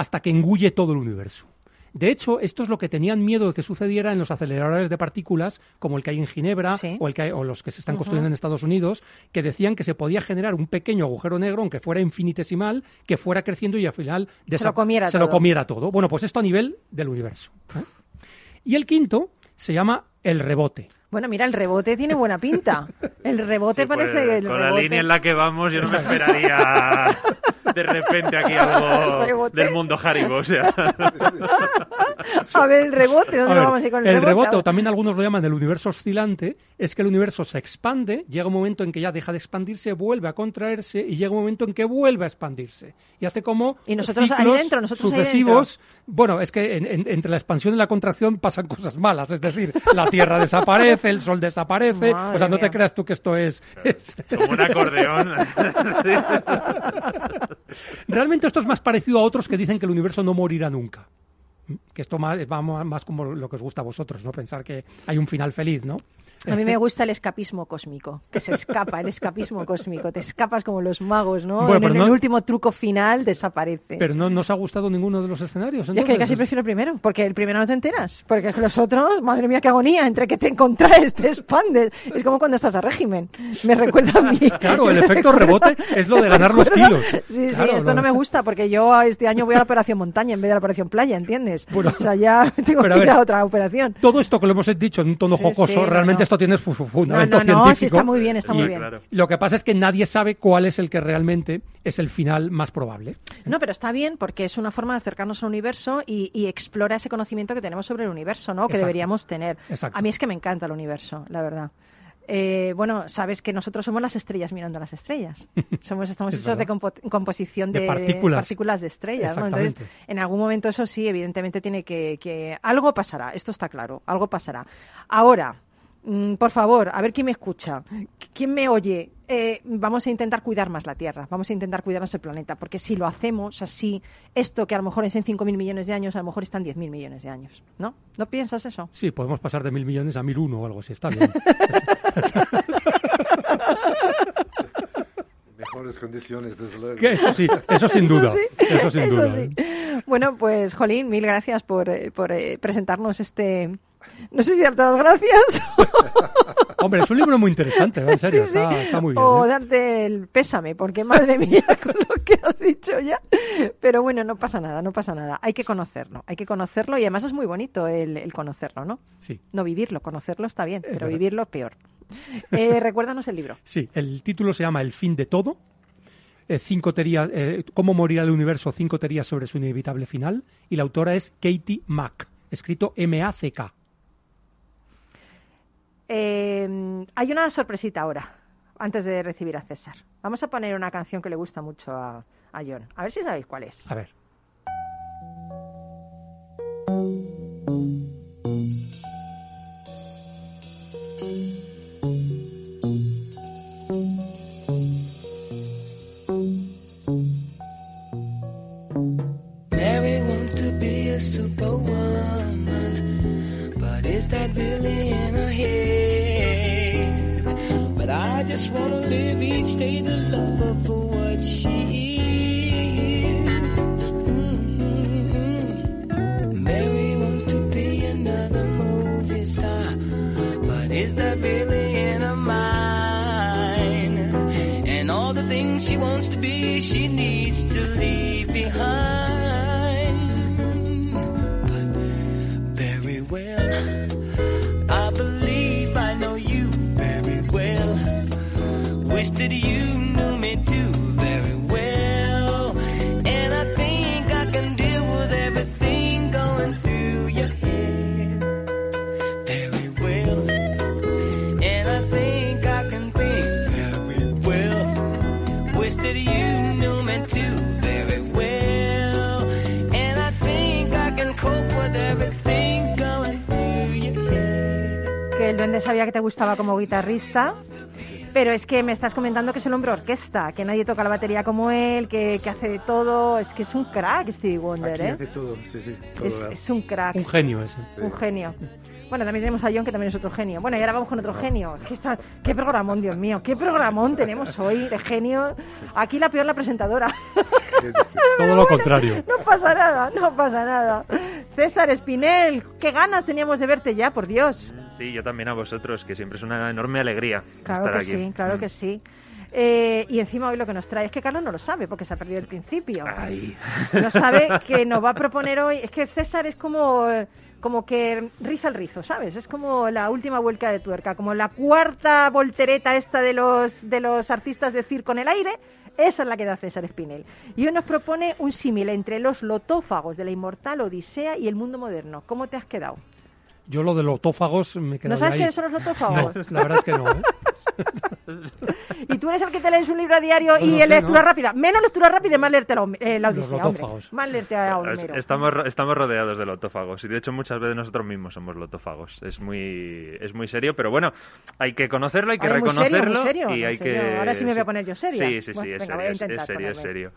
[SPEAKER 5] hasta que engulle todo el universo. De hecho, esto es lo que tenían miedo de que sucediera en los aceleradores de partículas, como el que hay en Ginebra
[SPEAKER 1] Sí.
[SPEAKER 5] o, el que hay- o los que se están construyendo en Estados Unidos, que decían que se podía generar un pequeño agujero negro, aunque fuera infinitesimal, que fuera creciendo y al final
[SPEAKER 1] Se lo comiera
[SPEAKER 5] se lo
[SPEAKER 1] todo.
[SPEAKER 5] comiera todo. Bueno, pues esto a nivel del universo. ¿eh? Y el quinto se llama el rebote.
[SPEAKER 1] Bueno, mira, el rebote tiene buena pinta. El rebote
[SPEAKER 3] Sí, pues,
[SPEAKER 1] parece el
[SPEAKER 3] con la
[SPEAKER 1] rebote.
[SPEAKER 3] línea en la que vamos, yo no me esperaría de repente aquí algo
[SPEAKER 1] Rebote.
[SPEAKER 3] del mundo Haribo. O sea,
[SPEAKER 1] A ver, el rebote, ¿dónde
[SPEAKER 5] ver,
[SPEAKER 1] vamos a ir con el,
[SPEAKER 5] el
[SPEAKER 1] rebote?
[SPEAKER 5] rebote, o también algunos lo llaman el universo oscilante, es que el universo se expande, llega un momento en que ya deja de expandirse, vuelve a contraerse y llega un momento en que vuelve a expandirse. Y hace como
[SPEAKER 1] Y nosotros ahí dentro, nosotros ahí
[SPEAKER 5] sucesivos. Bueno, es que en- en- entre la expansión y la contracción pasan cosas malas, es decir, la Tierra desaparece, el Sol desaparece,
[SPEAKER 1] Madre
[SPEAKER 5] o sea, no te creas tú que esto es... es-
[SPEAKER 3] como un acordeón. Sí.
[SPEAKER 5] Realmente esto es más parecido a otros que dicen que el universo no morirá nunca. Que esto más, va más como lo que os gusta a vosotros, ¿no? Pensar que hay un final feliz, ¿no?
[SPEAKER 1] A mí me gusta el escapismo cósmico, que se escapa, el escapismo cósmico. Te escapas como los magos, ¿no?
[SPEAKER 5] Bueno,
[SPEAKER 1] en el,
[SPEAKER 5] no-
[SPEAKER 1] último truco final desaparece.
[SPEAKER 5] Pero no nos ha gustado ninguno de los escenarios.
[SPEAKER 1] Es que casi prefiero el primero, porque el primero no te enteras. Porque los otros, madre mía, qué agonía, entre que te contraes, te expandes. Es como cuando estás a régimen. Me recuerda a mí.
[SPEAKER 5] Claro, el efecto rebote es lo de ganar los kilos.
[SPEAKER 1] Sí,
[SPEAKER 5] Claro,
[SPEAKER 1] sí, esto no me gusta, porque yo este año voy a la operación montaña en vez de la operación playa, ¿entiendes?
[SPEAKER 5] Bueno,
[SPEAKER 1] o sea, ya tengo
[SPEAKER 5] pero a
[SPEAKER 1] que ir
[SPEAKER 5] ver,
[SPEAKER 1] a otra operación.
[SPEAKER 5] Todo esto que lo hemos dicho en un tono
[SPEAKER 1] Sí,
[SPEAKER 5] jocoso,
[SPEAKER 1] sí,
[SPEAKER 5] realmente
[SPEAKER 1] no.
[SPEAKER 5] esto tiene su, fundamento
[SPEAKER 1] No, no, no, sí,
[SPEAKER 5] científico.
[SPEAKER 1] está muy bien, está muy bien.
[SPEAKER 3] Claro.
[SPEAKER 5] Lo que pasa es que nadie sabe cuál es el que realmente es el final más probable.
[SPEAKER 1] No, pero está bien porque es una forma de acercarnos al universo y, y explora ese conocimiento que tenemos sobre el universo, ¿no? Que
[SPEAKER 5] Exacto.
[SPEAKER 1] deberíamos tener.
[SPEAKER 5] Exacto.
[SPEAKER 1] A mí es que me encanta el universo, la verdad. Eh, bueno, sabes que nosotros somos las estrellas mirando a las estrellas. Somos, estamos
[SPEAKER 5] Es
[SPEAKER 1] hechos de compo- composición
[SPEAKER 5] De
[SPEAKER 1] de,
[SPEAKER 5] partículas.
[SPEAKER 1] de estrellas. ¿no? Entonces, en algún momento eso sí, evidentemente tiene que, que... Algo pasará, esto está claro, algo pasará. Ahora, por favor, a ver quién me escucha, quién me oye. Eh, vamos a intentar cuidar más la Tierra, vamos a intentar cuidarnos el planeta, porque si lo hacemos así, esto que a lo mejor es en 5.000 millones de años, a lo mejor está en 10.000 millones de años, ¿no? ¿No piensas eso?
[SPEAKER 5] Sí, podemos pasar de mil millones a mil uno o algo así, está bien.
[SPEAKER 2] Mejores condiciones, desde luego.
[SPEAKER 5] Que eso sí, eso sin duda. Eso sin
[SPEAKER 1] Eso
[SPEAKER 5] duda.
[SPEAKER 1] sí.
[SPEAKER 5] ¿eh?
[SPEAKER 1] Bueno, pues, Jolín, mil gracias por, por eh, presentarnos este... No sé si darte las gracias
[SPEAKER 5] Hombre, es un libro muy interesante, en serio,
[SPEAKER 1] Sí, sí.
[SPEAKER 5] Está, está muy bien.
[SPEAKER 1] o
[SPEAKER 5] ¿eh?
[SPEAKER 1] darte el pésame, porque madre mía, con lo que has dicho ya. Pero bueno, no pasa nada, no pasa nada. Hay que conocerlo, hay que conocerlo y además es muy bonito el, el conocerlo, ¿no?
[SPEAKER 5] Sí.
[SPEAKER 1] No vivirlo, conocerlo está bien, pero
[SPEAKER 5] verdad.
[SPEAKER 1] vivirlo peor. Eh, recuérdanos el libro.
[SPEAKER 5] Sí, el título se llama El fin de todo. Eh, cinco teorías, eh, cómo morirá el universo, cinco teorías sobre su inevitable final. Y la autora es Katie Mack, escrito M-A-C-K.
[SPEAKER 1] Eh, hay una sorpresita ahora, antes de recibir a César. Vamos a poner una canción que le gusta mucho a, a John. A ver si sabéis cuál es.
[SPEAKER 5] A ver.
[SPEAKER 1] Gustaba como guitarrista. Pero es que me estás comentando que es el hombre orquesta, que nadie toca la batería como él, que, que hace de todo. Es que es un crack Stevie Wonder,
[SPEAKER 2] Aquí
[SPEAKER 1] ¿eh?
[SPEAKER 2] hace todo, sí, sí. todo
[SPEAKER 1] Es, un crack.
[SPEAKER 5] Un genio ese.
[SPEAKER 1] Un genio. Bueno, también tenemos a John, que también es otro genio. Bueno, y ahora vamos con otro genio. ¿Qué, está- qué programón, Dios mío? ¿Qué programón tenemos hoy de genio? Aquí la peor la presentadora.
[SPEAKER 5] Todo lo contrario.
[SPEAKER 1] No pasa nada, no pasa nada. César Espinel, qué ganas teníamos de verte ya, por Dios.
[SPEAKER 3] Sí, yo también a vosotros, que siempre es una enorme alegría
[SPEAKER 1] Claro
[SPEAKER 3] estar
[SPEAKER 1] que
[SPEAKER 3] aquí.
[SPEAKER 1] sí, claro
[SPEAKER 3] Mm.
[SPEAKER 1] que sí. Eh, y encima hoy lo que nos trae es que Carlos no lo sabe porque se ha perdido el principio.
[SPEAKER 3] Ay.
[SPEAKER 1] No sabe que nos va a proponer hoy. Es que César es como, como que riza el rizo, ¿sabes? Es como la última vuelta de tuerca, como la cuarta voltereta esta de los, de los artistas de circo en el aire. Esa es la que da César Espinel. Y hoy nos propone un símil entre los lotófagos de la inmortal Odisea y el mundo moderno. ¿Cómo te has quedado?
[SPEAKER 5] Yo lo de los otófagos me quedo
[SPEAKER 1] ¿No sabes
[SPEAKER 5] ahí.
[SPEAKER 1] quiénes son los lotófagos?
[SPEAKER 5] No, la verdad es que no. ¿eh?
[SPEAKER 1] Y tú eres el que te lees un libro a diario
[SPEAKER 5] No,
[SPEAKER 1] y
[SPEAKER 5] no
[SPEAKER 1] el
[SPEAKER 5] sé,
[SPEAKER 1] lectura
[SPEAKER 5] no.
[SPEAKER 1] rápida. Menos lectura rápida y más leerte la, eh, la
[SPEAKER 5] Los
[SPEAKER 1] Odisea, hombre. Más leerte a Homero.
[SPEAKER 3] Estamos, estamos rodeados de lotófagos y de hecho muchas veces nosotros mismos somos lotófagos. Es muy, es muy serio, pero bueno, hay que conocerlo, hay que
[SPEAKER 1] Ay, muy serio,
[SPEAKER 3] reconocerlo
[SPEAKER 1] muy serio,
[SPEAKER 3] y hay
[SPEAKER 1] serio.
[SPEAKER 3] que...
[SPEAKER 1] Ahora sí me voy a poner yo seria.
[SPEAKER 3] Sí, sí, sí,
[SPEAKER 1] Bueno,
[SPEAKER 3] es
[SPEAKER 1] venga,
[SPEAKER 3] serio, es- serio, es
[SPEAKER 1] ponerme.
[SPEAKER 3] serio.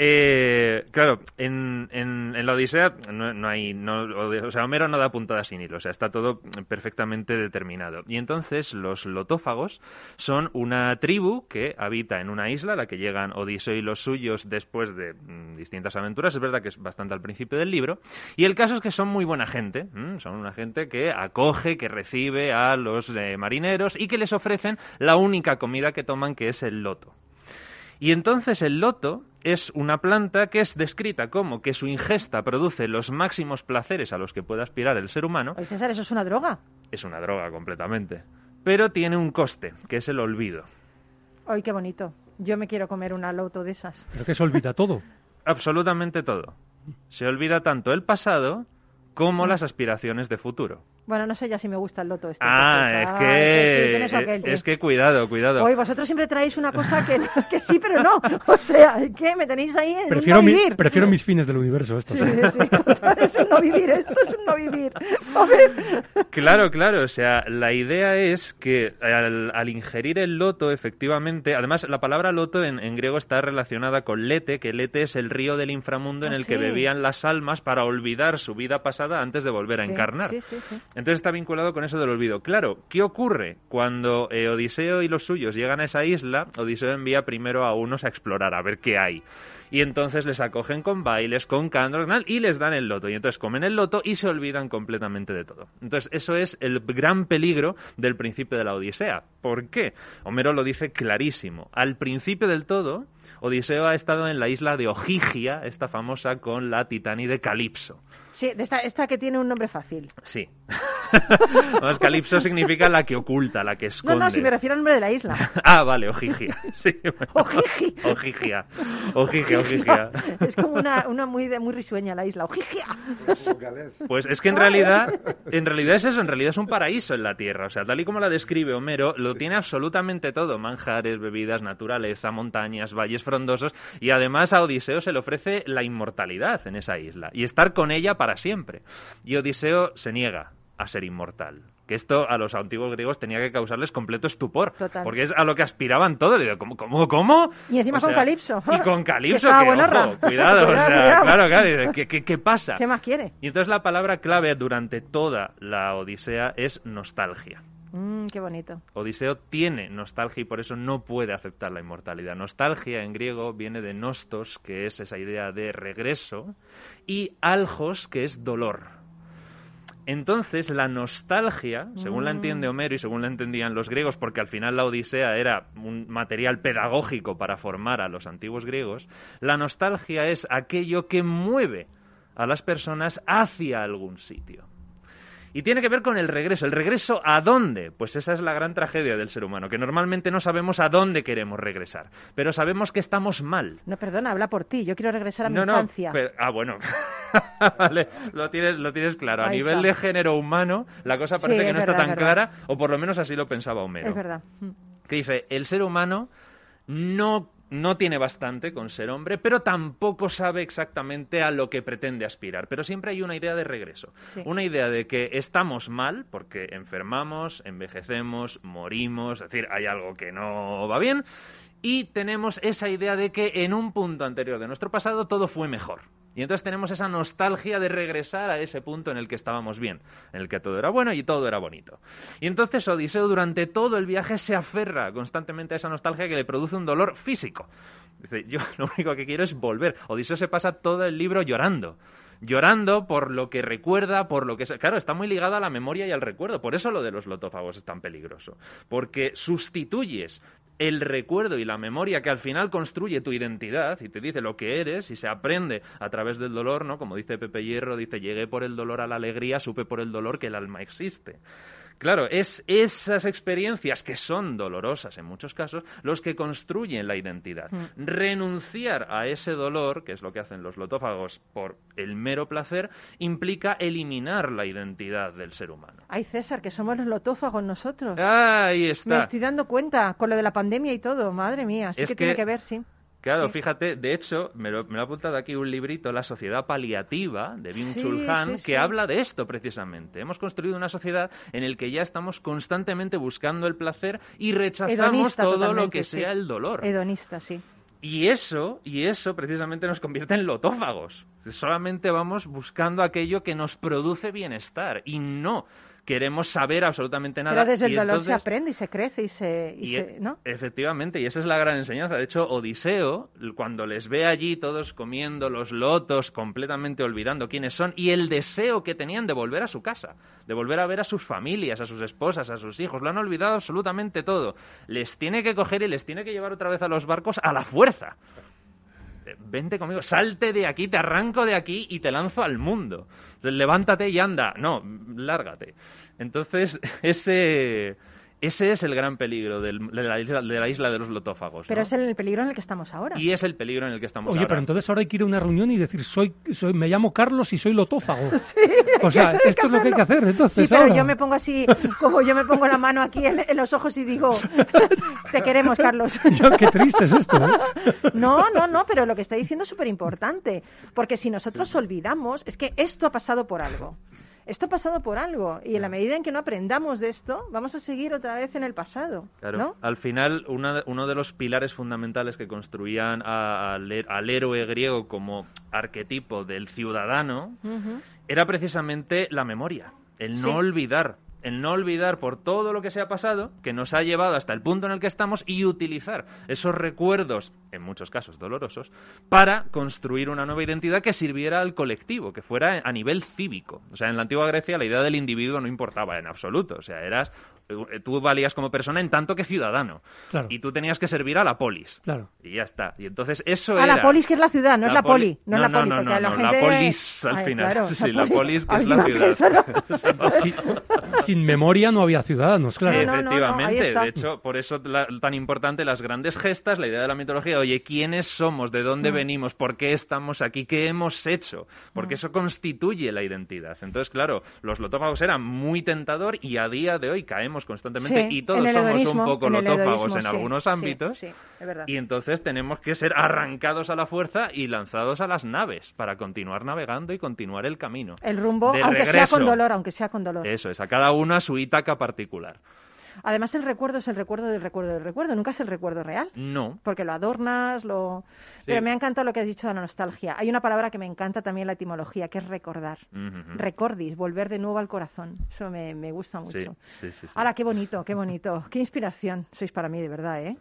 [SPEAKER 3] Eh, claro, en, en, en la Odisea no, no hay, no, o sea, Homero no da puntada sin hilo, o sea, está todo perfectamente determinado. Y entonces los lotófagos son una tribu que habita en una isla a la que llegan Odiseo y los suyos después de mm, distintas aventuras. Es verdad que es bastante al principio del libro. Y el caso es que son muy buena gente. Son una gente que acoge, que recibe a los eh, marineros y que les ofrecen la única comida que toman, que es el loto. Y entonces el loto es una planta que es descrita como que su ingesta produce los máximos placeres a los que puede aspirar el ser humano.
[SPEAKER 1] Oye, César, ¿eso es una droga?
[SPEAKER 3] Es una droga completamente. Pero tiene un coste, que es el olvido.
[SPEAKER 1] Ay, qué bonito. Yo me quiero comer una loto de esas.
[SPEAKER 5] Pero que se olvida todo.
[SPEAKER 3] Absolutamente todo. Se olvida tanto el pasado como las aspiraciones de futuro.
[SPEAKER 1] Bueno, no sé ya si me gusta el loto este.
[SPEAKER 3] Ah,
[SPEAKER 1] porque-
[SPEAKER 3] es
[SPEAKER 1] Ah,
[SPEAKER 3] que,
[SPEAKER 1] sí, sí, tienes aquel,
[SPEAKER 3] es que cuidado, cuidado.
[SPEAKER 1] Hoy vosotros siempre traéis una cosa que, que sí, pero no. O sea, que me tenéis ahí en
[SPEAKER 5] Prefiero, mi-
[SPEAKER 1] vivir.
[SPEAKER 5] prefiero mis fines del universo estos.
[SPEAKER 1] Sí,
[SPEAKER 5] ¿eh?
[SPEAKER 1] sí, es un no vivir, esto es un no vivir. A ver.
[SPEAKER 3] Claro, claro. O sea, la idea es que al, al ingerir el loto, efectivamente, además la palabra loto en, en griego está relacionada con lete, que lete es el río del inframundo en
[SPEAKER 1] Ah,
[SPEAKER 3] el que bebían las almas para olvidar su vida pasada antes de volver a
[SPEAKER 1] Sí,
[SPEAKER 3] encarnar. Entonces está vinculado con eso del olvido. Claro, ¿qué ocurre cuando eh, Odiseo y los suyos llegan a esa isla? Odiseo envía primero a unos a explorar, a ver qué hay. Y entonces les acogen con bailes, con cantos y les dan el loto. Y entonces comen el loto y se olvidan completamente de todo. Entonces eso es el gran peligro del principio de la Odisea. ¿Por qué? Homero lo dice clarísimo. Al principio del todo, Odiseo ha estado en la isla de Ojigia, esta famosa con la titánide Calipso.
[SPEAKER 1] Sí, de esta, esta que tiene un nombre fácil.
[SPEAKER 3] Sí. Calipso significa la que oculta, la que
[SPEAKER 1] No,
[SPEAKER 3] esconde.
[SPEAKER 1] no, si me refiero al nombre de la isla.
[SPEAKER 3] Ah, vale, Ojigia. Sí, bueno. Ojigia. Ojigia, Ojigia.
[SPEAKER 1] Es como una, una muy, de- muy risueña la isla. Ojigia.
[SPEAKER 3] Pues es que en realidad, en realidad es eso, en realidad es un paraíso en la Tierra. O sea, tal y como la describe Homero, lo tiene absolutamente todo. Manjares, bebidas, naturaleza, montañas, valles frondosos. Y además a Odiseo se le ofrece la inmortalidad en esa isla. Y estar con ella para siempre. Y Odiseo se niega a ser inmortal. Que esto a los antiguos griegos tenía que causarles completo estupor.
[SPEAKER 1] Total.
[SPEAKER 3] Porque es a lo que aspiraban todos. Digo, ¿cómo, cómo, cómo?
[SPEAKER 1] Y encima
[SPEAKER 3] O
[SPEAKER 1] con Calipso.
[SPEAKER 3] Y con Calipso,
[SPEAKER 1] Que
[SPEAKER 3] que, ojo, cuidado, o sea, claro, claro, ¿qué, qué, qué pasa?
[SPEAKER 1] ¿Qué más quiere?
[SPEAKER 3] Y entonces la palabra clave durante toda la Odisea es nostalgia.
[SPEAKER 1] Mm, qué bonito.
[SPEAKER 3] Odiseo tiene nostalgia y por eso no puede aceptar la inmortalidad. Nostalgia en griego viene de nostos, que es esa idea de regreso, y algos, que es dolor. Entonces, la nostalgia, según la entiende Homero y según la entendían los griegos, porque al final la Odisea era un material pedagógico para formar a los antiguos griegos, la nostalgia es aquello que mueve a las personas hacia algún sitio. Y tiene que ver con el regreso. ¿El regreso a dónde? Pues esa es la gran tragedia del ser humano, que normalmente no sabemos a dónde queremos regresar, pero sabemos que estamos mal.
[SPEAKER 1] No, perdona, habla por ti. Yo quiero regresar a mi
[SPEAKER 3] No, no,
[SPEAKER 1] infancia.
[SPEAKER 3] pero- ah, bueno. vale, lo tienes, lo tienes claro. A nivel
[SPEAKER 1] está.
[SPEAKER 3] de género humano, la cosa parece
[SPEAKER 1] Sí,
[SPEAKER 3] que no está tan
[SPEAKER 1] es
[SPEAKER 3] clara, o por lo menos así lo pensaba Homero.
[SPEAKER 1] Es verdad.
[SPEAKER 3] Que dice, el ser humano no, no tiene bastante con ser hombre, pero tampoco sabe exactamente a lo que pretende aspirar. Pero siempre hay una idea de regreso.
[SPEAKER 1] Sí.
[SPEAKER 3] Una idea de que estamos mal porque enfermamos, envejecemos, morimos, es decir, hay algo que no va bien. Y tenemos esa idea de que en un punto anterior de nuestro pasado todo fue mejor. Y entonces tenemos esa nostalgia de regresar a ese punto en el que estábamos bien, en el que todo era bueno y todo era bonito. Y entonces Odiseo durante todo el viaje se aferra constantemente a esa nostalgia que le produce un dolor físico. Dice, yo lo único que quiero es volver. Odiseo se pasa todo el libro llorando. llorando por lo que recuerda, por lo que... Claro, está muy ligada a la memoria y al recuerdo. Por eso lo de los lotófagos es tan peligroso. Porque sustituyes el recuerdo y la memoria que al final construye tu identidad y te dice lo que eres y se aprende a través del dolor, ¿no? Como dice Pepe Hierro, dice, llegué por el dolor a la alegría, supe por el dolor que el alma existe. Claro, es esas experiencias que son dolorosas en muchos casos los que construyen la identidad.
[SPEAKER 1] Mm.
[SPEAKER 3] Renunciar a ese dolor, que es lo que hacen los lotófagos por el mero placer, implica eliminar la identidad del ser humano.
[SPEAKER 1] Ay, César, que somos los lotófagos nosotros.
[SPEAKER 3] Ahí
[SPEAKER 1] Me
[SPEAKER 3] está.
[SPEAKER 1] estoy dando cuenta con lo de la pandemia y todo. Madre mía, sí
[SPEAKER 3] Es
[SPEAKER 1] que, tiene
[SPEAKER 3] que
[SPEAKER 1] ver, sí.
[SPEAKER 3] Claro,
[SPEAKER 1] Sí.
[SPEAKER 3] fíjate, de hecho, me lo, me lo ha apuntado aquí un librito, La sociedad paliativa, de Byung-Chul
[SPEAKER 1] Sí,
[SPEAKER 3] Han,
[SPEAKER 1] sí,
[SPEAKER 3] que habla de esto precisamente. Hemos construido una sociedad en la que ya estamos constantemente buscando el placer y rechazamos
[SPEAKER 1] Hedonista
[SPEAKER 3] todo lo que sea el dolor.
[SPEAKER 1] Hedonista, sí.
[SPEAKER 3] Y eso, y eso precisamente nos convierte en lotófagos. Solamente vamos buscando aquello que nos produce bienestar y no queremos saber absolutamente nada.
[SPEAKER 1] Pero desde el
[SPEAKER 3] Y
[SPEAKER 1] dolor se aprende y se crece y se... y
[SPEAKER 3] y
[SPEAKER 1] se-
[SPEAKER 3] e-
[SPEAKER 1] ¿no?
[SPEAKER 3] Efectivamente, y esa es la gran enseñanza. De hecho, Odiseo, cuando les ve allí todos comiendo los lotos, completamente olvidando quiénes son, y el deseo que tenían de volver a su casa, de volver a ver a sus familias, a sus esposas, a sus hijos, lo han olvidado absolutamente todo. Les tiene que coger y les tiene que llevar otra vez a los barcos a la fuerza. Eh, Vente conmigo, salte de aquí, te arranco de aquí y te lanzo al mundo. Levántate y anda. No, lárgate. Entonces, ese, ese es el gran peligro del- de, la isla, de la isla de los lotófagos. ¿no?
[SPEAKER 1] Pero es el peligro en el que estamos ahora.
[SPEAKER 3] Y es el peligro en el que estamos
[SPEAKER 5] Oye,
[SPEAKER 3] ahora.
[SPEAKER 5] pero entonces ahora hay que ir a una reunión y decir, soy, soy me llamo Carlos y soy lotófago. o sea, esto es lo que hay que hacer,
[SPEAKER 1] Sí,
[SPEAKER 5] entonces
[SPEAKER 1] pero
[SPEAKER 5] ahora.
[SPEAKER 1] yo me pongo así, como yo me pongo la mano aquí en, en los ojos y digo, te queremos, Carlos.
[SPEAKER 5] Qué triste es esto, ¿eh?
[SPEAKER 1] No, no, no, pero lo que está diciendo es súper importante, porque si nosotros olvidamos, es que esto ha pasado por algo. Esto ha pasado por algo, y en la medida en que no aprendamos de esto, vamos a seguir otra vez en el pasado.
[SPEAKER 3] Claro.
[SPEAKER 1] ¿no?
[SPEAKER 3] Al final, una- uno de los pilares fundamentales que construían a- al héroe griego como arquetipo del ciudadano era precisamente la memoria, el no
[SPEAKER 1] Sí.
[SPEAKER 3] olvidar, el no olvidar por todo lo que se ha pasado, que nos ha llevado hasta el punto en el que estamos y utilizar esos recuerdos, en muchos casos dolorosos, para construir una nueva identidad que sirviera al colectivo, que fuera a nivel cívico. O sea, en la antigua Grecia la idea del individuo no importaba en absoluto, o sea, eras tú valías como persona en tanto que ciudadano
[SPEAKER 5] Claro.
[SPEAKER 3] y tú tenías que servir a la polis.
[SPEAKER 5] Claro.
[SPEAKER 3] Y ya está. Y entonces eso
[SPEAKER 1] A
[SPEAKER 3] era
[SPEAKER 1] la polis, que es la ciudad, no es la poli. No, es la
[SPEAKER 3] no,
[SPEAKER 1] poli,
[SPEAKER 3] no, no,
[SPEAKER 1] la
[SPEAKER 3] no,
[SPEAKER 1] gente...
[SPEAKER 3] la polis al
[SPEAKER 1] Ay,
[SPEAKER 3] final.
[SPEAKER 1] claro,
[SPEAKER 3] sí,
[SPEAKER 1] la
[SPEAKER 3] la polis que es la ciudad.
[SPEAKER 5] Sin, sin memoria no había ciudadanos, claro.
[SPEAKER 1] No, no, no, no,
[SPEAKER 3] Efectivamente, de hecho, por eso la- tan importante las grandes gestas, la idea de la mitología, oye, ¿quiénes somos? ¿De dónde
[SPEAKER 1] Mm.
[SPEAKER 3] venimos? ¿Por qué estamos aquí? ¿Qué hemos hecho? Porque
[SPEAKER 1] Mm.
[SPEAKER 3] eso constituye la identidad. Entonces, claro, los lotófagos eran muy tentador y a día de hoy caemos constantemente
[SPEAKER 1] Sí,
[SPEAKER 3] y todos somos un poco lotófagos en algunos
[SPEAKER 1] sí,
[SPEAKER 3] ámbitos.
[SPEAKER 1] sí.
[SPEAKER 3] Y entonces tenemos que ser arrancados a la fuerza y lanzados a las naves para continuar navegando y continuar el camino.
[SPEAKER 1] El rumbo,
[SPEAKER 3] De
[SPEAKER 1] aunque sea con dolor, aunque sea con dolor.
[SPEAKER 3] Eso es, a cada uno a su Ítaca particular.
[SPEAKER 1] Además, el recuerdo es el recuerdo del recuerdo del recuerdo, nunca es el recuerdo real.
[SPEAKER 3] No.
[SPEAKER 1] Porque lo adornas, lo... Pero me ha encantado lo que has dicho de la nostalgia. Hay una palabra que me encanta también la etimología, que es recordar. Recordis, volver de nuevo al corazón. Eso me, me gusta mucho.
[SPEAKER 3] Sí, sí.
[SPEAKER 1] ¡Hala, qué bonito, qué bonito! ¡Qué inspiración sois para mí, de verdad, eh!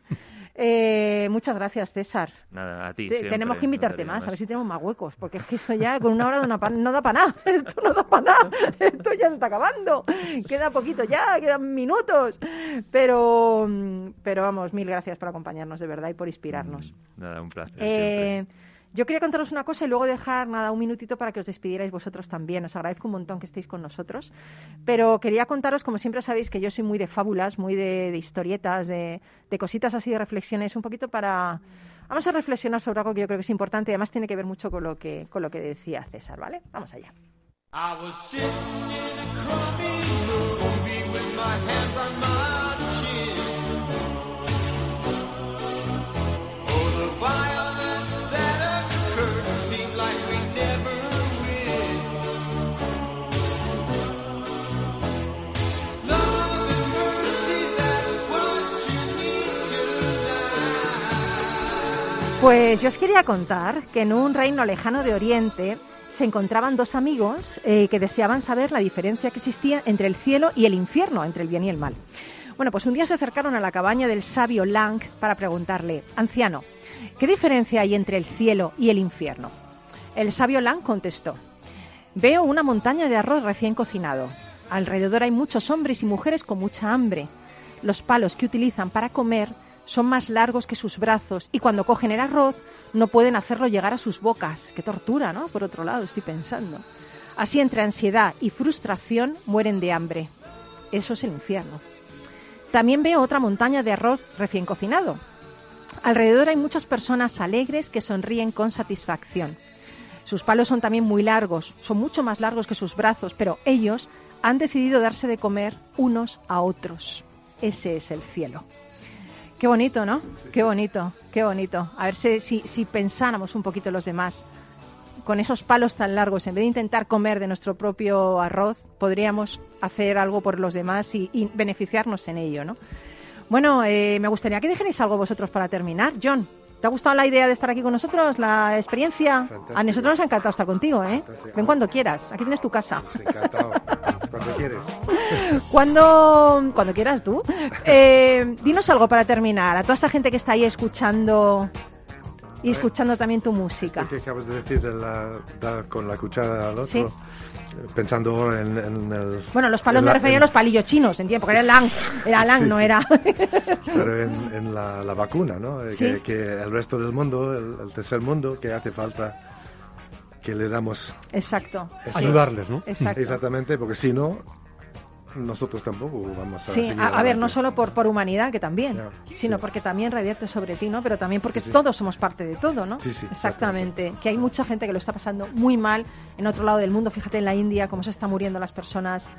[SPEAKER 1] Eh, muchas gracias, César.
[SPEAKER 3] Nada, a ti.
[SPEAKER 1] Te-
[SPEAKER 3] siempre,
[SPEAKER 1] tenemos que invitarte
[SPEAKER 3] faltaría
[SPEAKER 1] más, a ver si tenemos más huecos, porque es que esto ya con una hora da pa- no da para nada. Esto no da para nada. Esto ya se está acabando. Queda poquito ya, quedan minutos. Pero, mm, pero vamos, mil gracias por acompañarnos, de verdad, y por inspirarnos.
[SPEAKER 3] Nada, un placer.
[SPEAKER 1] Eh, yo quería contaros una cosa y luego dejar nada un minutito para que os despidierais vosotros también. Os agradezco un montón que estéis con nosotros. Pero quería contaros, como siempre sabéis, que yo soy muy de fábulas, muy de, de historietas, de, de cositas así, de reflexiones, un poquito para... Vamos a reflexionar sobre algo que yo creo que es importante y además tiene que ver mucho con lo que, con lo que decía César, ¿vale? Vamos allá.
[SPEAKER 6] I was
[SPEAKER 1] Pues yo os quería contar que en un reino lejano de Oriente se encontraban dos amigos eh, que deseaban saber la diferencia que existía entre el cielo y el infierno, entre el bien y el mal. Bueno, pues un día se acercaron a la cabaña del sabio Lang para preguntarle, anciano, ¿qué diferencia hay entre el cielo y el infierno? El sabio Lang contestó, Veo una montaña de arroz recién cocinado. Alrededor hay muchos hombres y mujeres con mucha hambre. Los palos que utilizan para comer son más largos que sus brazos y cuando cogen el arroz no pueden hacerlo llegar a sus bocas. Qué tortura, ¿no? Por otro lado, estoy pensando. Así entre ansiedad y frustración mueren de hambre. Eso es el infierno. También veo otra montaña de arroz recién cocinado. Alrededor hay muchas personas alegres que sonríen con satisfacción. Sus palos son también muy largos, son mucho más largos que sus brazos, pero ellos han decidido darse de comer unos a otros. Ese es el cielo. Qué bonito, ¿no? Qué bonito, qué bonito. A ver si, si, pensáramos un poquito los demás. Con esos palos tan largos, en vez de intentar comer de nuestro propio arroz, podríamos hacer algo por los demás y, beneficiarnos en ello, ¿no? Bueno, eh, me gustaría que dijerais algo vosotros para terminar. John, ¿te ha gustado la idea de estar aquí con nosotros? ¿La experiencia? A nosotros nos ha encantado estar contigo, ¿eh? Ven cuando quieras. Aquí tienes tu casa.
[SPEAKER 2] Encantado. Cuando quieres.
[SPEAKER 1] Cuando, cuando quieras tú. Eh, dinos algo para terminar. A toda esa gente que está ahí escuchando y escuchando también tu música.
[SPEAKER 2] ¿Qué acabas de decir de la, con la cuchara al otro?
[SPEAKER 1] Sí.
[SPEAKER 2] Pensando en, en el...
[SPEAKER 1] Bueno, los palos me
[SPEAKER 2] la-
[SPEAKER 1] refería a los palillos chinos, entiendo, porque era lang. Era lang,
[SPEAKER 2] Sí,
[SPEAKER 1] no
[SPEAKER 2] sí.
[SPEAKER 1] era.
[SPEAKER 2] Pero en, en la, la vacuna, ¿no? Eh,
[SPEAKER 1] Sí.
[SPEAKER 2] Que, que el resto del mundo, el, el tercer mundo, que hace falta que le damos...
[SPEAKER 1] Exacto.
[SPEAKER 2] eso.
[SPEAKER 5] Ayudarles, ¿no?
[SPEAKER 1] Exacto.
[SPEAKER 2] Exactamente, porque si no, nosotros tampoco vamos a
[SPEAKER 1] Sí, a, a ver, no solo por, por humanidad, que también, sino
[SPEAKER 2] sí.
[SPEAKER 1] porque también revierte sobre ti, ¿no? Pero también porque
[SPEAKER 2] Sí, sí.
[SPEAKER 1] todos somos parte de todo, ¿no?
[SPEAKER 2] Sí, sí,
[SPEAKER 1] Exactamente. Que hay mucha gente que lo está pasando muy mal en otro lado del mundo. Fíjate en la India, cómo se están muriendo las personas.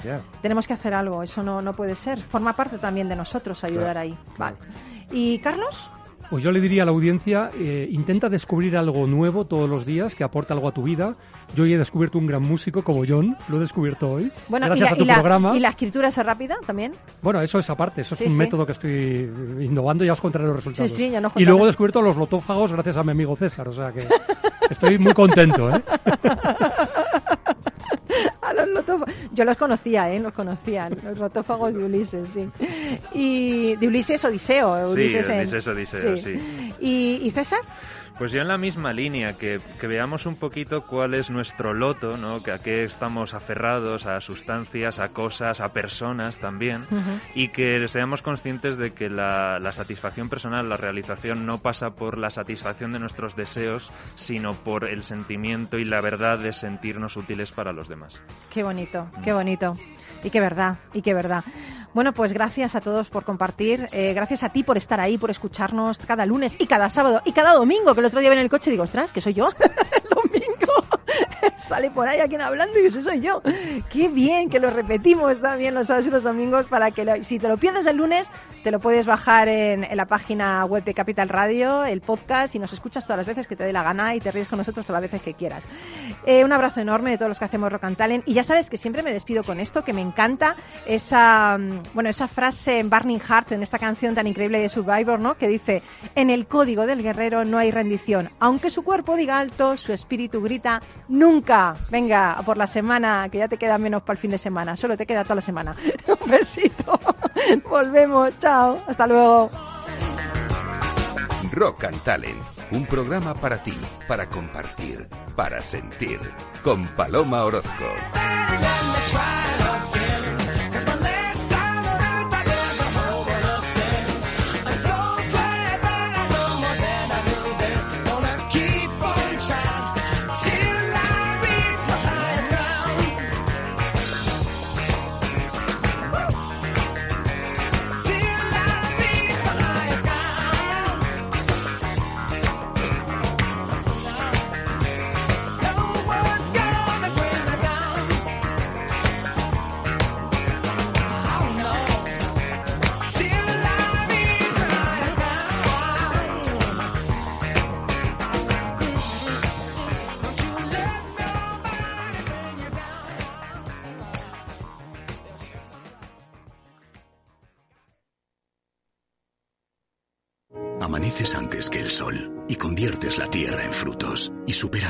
[SPEAKER 1] Tenemos que hacer algo, eso no, no puede ser. Forma parte también de nosotros ayudar
[SPEAKER 2] Claro,
[SPEAKER 1] ahí.
[SPEAKER 2] claro.
[SPEAKER 1] Vale. ¿Y Carlos?
[SPEAKER 5] Pues yo le diría a la audiencia, eh, intenta descubrir algo nuevo todos los días que aporte algo a tu vida. Yo hoy he descubierto un gran músico como John, lo he descubierto hoy.
[SPEAKER 1] Bueno, y
[SPEAKER 5] gracias
[SPEAKER 1] la,
[SPEAKER 5] a tu
[SPEAKER 1] y la-
[SPEAKER 5] programa.
[SPEAKER 1] ¿y la escritura es rápida también?
[SPEAKER 5] Bueno, eso es aparte, eso es
[SPEAKER 1] Sí,
[SPEAKER 5] un
[SPEAKER 1] sí.
[SPEAKER 5] método que estoy innovando y ya os contaré los resultados.
[SPEAKER 1] sí, ya nos
[SPEAKER 5] y luego he descubierto los lotófagos gracias a mi amigo César, o sea que estoy muy contento, ¿eh?
[SPEAKER 1] A los lotófagos. Yo los conocía, ¿eh? Los conocía, los lotófagos de Ulises, sí. Y de Ulises Odiseo.
[SPEAKER 3] Sí,
[SPEAKER 1] Ulises, en-
[SPEAKER 3] Ulises Odiseo, sí.
[SPEAKER 1] ¿Y, y César?
[SPEAKER 3] Pues yo en la misma línea, que, que veamos un poquito cuál es nuestro loto, ¿no? Que a qué estamos aferrados, a sustancias, a cosas, a personas también, y que seamos conscientes de que la, la satisfacción personal, la realización no pasa por la satisfacción de nuestros deseos, sino por el sentimiento y la verdad de sentirnos útiles para los demás.
[SPEAKER 1] Qué bonito, qué bonito. Y qué verdad, y qué verdad. Bueno, pues gracias a todos por compartir. eh, gracias a ti por estar ahí, por escucharnos cada lunes y cada sábado y cada domingo, que el otro día ven en el coche y digo, ostras, que soy yo. sale por ahí alguien hablando y ese soy yo. Qué bien que lo repetimos también los sábados y los domingos para que si te lo pierdes el lunes, te lo puedes bajar en, en la página web de Capital Radio, el podcast, y nos escuchas todas las veces que te dé la gana y te ríes con nosotros todas las veces que quieras. Eh, un abrazo enorme de todos los que hacemos Rock and Talent. Y ya sabes que siempre me despido con esto, que me encanta esa, mm, bueno, esa frase en Burning Heart, en esta canción tan increíble de Survivor, ¿no? Que dice, en el código del guerrero no hay rendición. Aunque su cuerpo diga alto, su espíritu grita, nunca. Venga, por la semana, que ya te queda menos para el fin de semana. Solo te queda toda la semana. un besito. Volvemos. Chao. Hasta luego.
[SPEAKER 4] Rock and Talent, un programa para ti, para compartir, para sentir, con Paloma Orozco.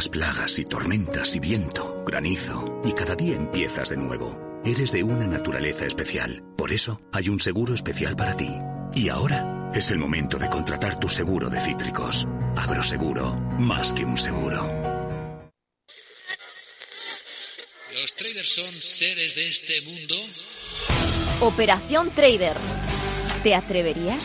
[SPEAKER 11] Plagas y tormentas y viento, granizo y cada día empiezas de nuevo. Eres de una naturaleza especial, por eso hay un seguro especial para ti. Y ahora es el momento de contratar tu seguro de cítricos. Agroseguro, más que un seguro.
[SPEAKER 9] ¿Los traders son seres de este mundo?
[SPEAKER 10] Operación Trader. ¿Te atreverías?